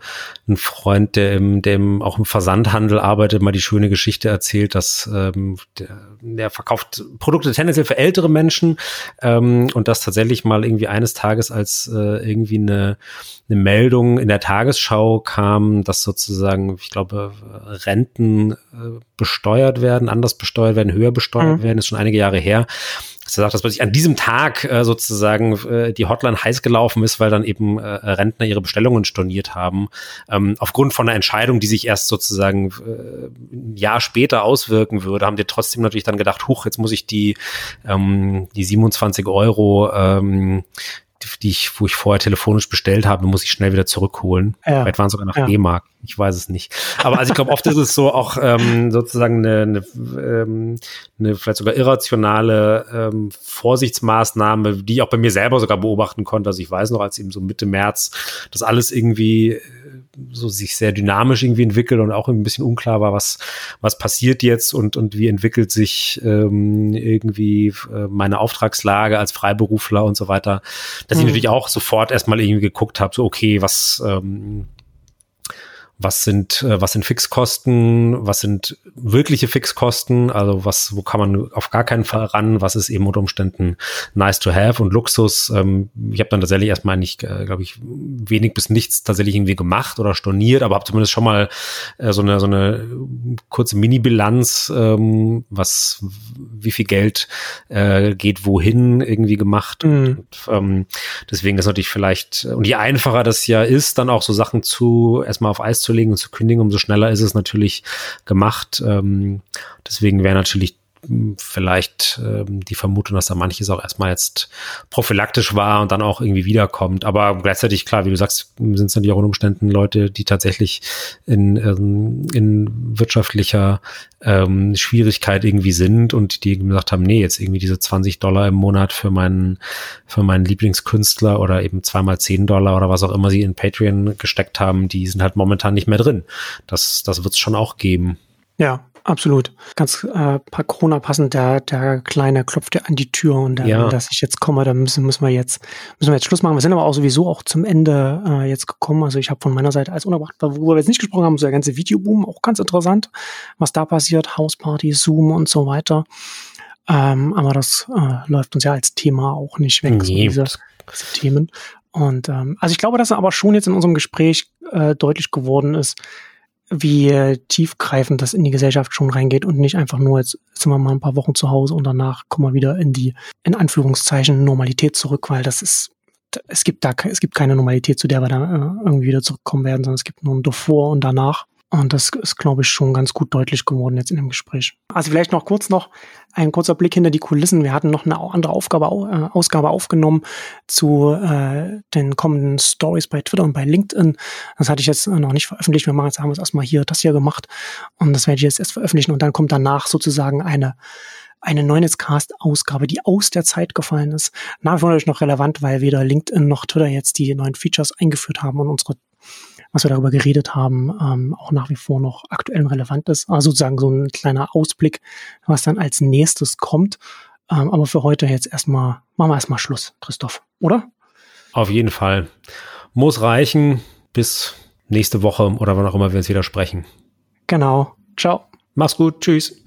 ein Freund, der im, der im, auch im Versandhandel arbeitet, mal die schöne Geschichte erzählt, dass ähm, der, der verkauft Produkte tendenziell für ältere Menschen ähm, und das tatsächlich mal irgendwie eines Tages als äh, irgendwie eine, eine Meldung in der Tagesschau kam, dass sozusagen, ich glaube, Renten äh, besteuert werden, anders besteuert werden, höher besteuert mhm. werden, ist schon einige Jahre her dass er sagt, dass plötzlich an diesem Tag äh, sozusagen äh, die Hotline heiß gelaufen ist, weil dann eben äh, Rentner ihre Bestellungen storniert haben, ähm, aufgrund von einer Entscheidung, die sich erst sozusagen äh, ein Jahr später auswirken würde, haben die trotzdem natürlich dann gedacht, huch, jetzt muss ich die, ähm, die 27 Euro ähm, die ich, wo ich vorher telefonisch bestellt habe, muss ich schnell wieder zurückholen. Ja. Vielleicht waren es sogar noch ja. E-Mark. Ich weiß es nicht. Aber also ich glaube, oft ist es so auch ähm, sozusagen eine, eine, ähm, eine vielleicht sogar irrationale ähm, Vorsichtsmaßnahme, die ich auch bei mir selber sogar beobachten konnte. Also ich weiß noch, als eben so Mitte März das alles irgendwie so sich sehr dynamisch irgendwie entwickelt und auch ein bisschen unklar war, was, was passiert jetzt und, und wie entwickelt sich ähm, irgendwie äh, meine Auftragslage als Freiberufler und so weiter, dass mhm. ich natürlich auch sofort erstmal irgendwie geguckt habe, so okay, was ähm, was sind, äh, was sind Fixkosten, was sind wirkliche Fixkosten, also was, wo kann man auf gar keinen Fall ran, was ist eben unter Umständen nice to have und Luxus. Ähm, ich habe dann tatsächlich erstmal nicht, äh, glaube ich, wenig bis nichts tatsächlich irgendwie gemacht oder storniert, aber habe zumindest schon mal äh, so eine so eine kurze Mini-Bilanz, ähm, was wie viel Geld äh, geht wohin irgendwie gemacht. Mhm. Und, ähm, deswegen ist natürlich vielleicht, und je einfacher das ja ist, dann auch so Sachen zu erstmal auf Eis zu legen und zu kündigen, umso schneller ist es natürlich gemacht. Ähm, deswegen wäre natürlich vielleicht ähm, die Vermutung, dass da manches auch erstmal jetzt prophylaktisch war und dann auch irgendwie wiederkommt. Aber gleichzeitig, klar, wie du sagst, sind es natürlich auch in Umständen Leute, die tatsächlich in, ähm, in wirtschaftlicher ähm, Schwierigkeit irgendwie sind und die gesagt haben, nee, jetzt irgendwie diese 20 Dollar im Monat für meinen, für meinen Lieblingskünstler oder eben zweimal 10 Dollar oder was auch immer sie in Patreon gesteckt haben, die sind halt momentan nicht mehr drin. Das, das wird es schon auch geben. Ja, Absolut. Ganz äh, paar Corona passend, der, der Kleine klopft ja an die Tür und der, ja. dass ich jetzt komme, da müssen, müssen wir jetzt, müssen wir jetzt Schluss machen. Wir sind aber auch sowieso auch zum Ende äh, jetzt gekommen. Also ich habe von meiner Seite als unterbracht, worüber wir jetzt nicht gesprochen haben, so der ganze Videoboom, auch ganz interessant, was da passiert, Hausparty, Zoom und so weiter. Ähm, aber das äh, läuft uns ja als Thema auch nicht weg, nee. so diese, diese Themen. Und ähm, also ich glaube, dass er aber schon jetzt in unserem Gespräch äh, deutlich geworden ist, wie tiefgreifend das in die Gesellschaft schon reingeht und nicht einfach nur jetzt sind wir mal ein paar Wochen zu Hause und danach kommen wir wieder in die, in Anführungszeichen, Normalität zurück, weil das ist, es gibt da, es gibt keine Normalität, zu der wir da äh, irgendwie wieder zurückkommen werden, sondern es gibt nur ein davor und danach. Und das ist, glaube ich, schon ganz gut deutlich geworden jetzt in dem Gespräch. Also vielleicht noch kurz noch ein kurzer Blick hinter die Kulissen. Wir hatten noch eine andere Aufgabe, äh, Ausgabe aufgenommen zu äh, den kommenden Stories bei Twitter und bei LinkedIn. Das hatte ich jetzt noch nicht veröffentlicht. Wir machen jetzt, haben es erstmal hier das hier gemacht. Und das werde ich jetzt erst veröffentlichen. Und dann kommt danach sozusagen eine eine Neunetscast-Ausgabe, die aus der Zeit gefallen ist. Nach wie vor natürlich noch relevant, weil weder LinkedIn noch Twitter jetzt die neuen Features eingeführt haben und unsere was wir darüber geredet haben, ähm, auch nach wie vor noch aktuell und relevant ist. Also sozusagen so ein kleiner Ausblick, was dann als nächstes kommt. Ähm, aber für heute jetzt erstmal, machen wir erstmal Schluss, Christoph, oder? Auf jeden Fall. Muss reichen bis nächste Woche oder wann auch immer wir uns wieder sprechen. Genau. Ciao. Mach's gut. Tschüss.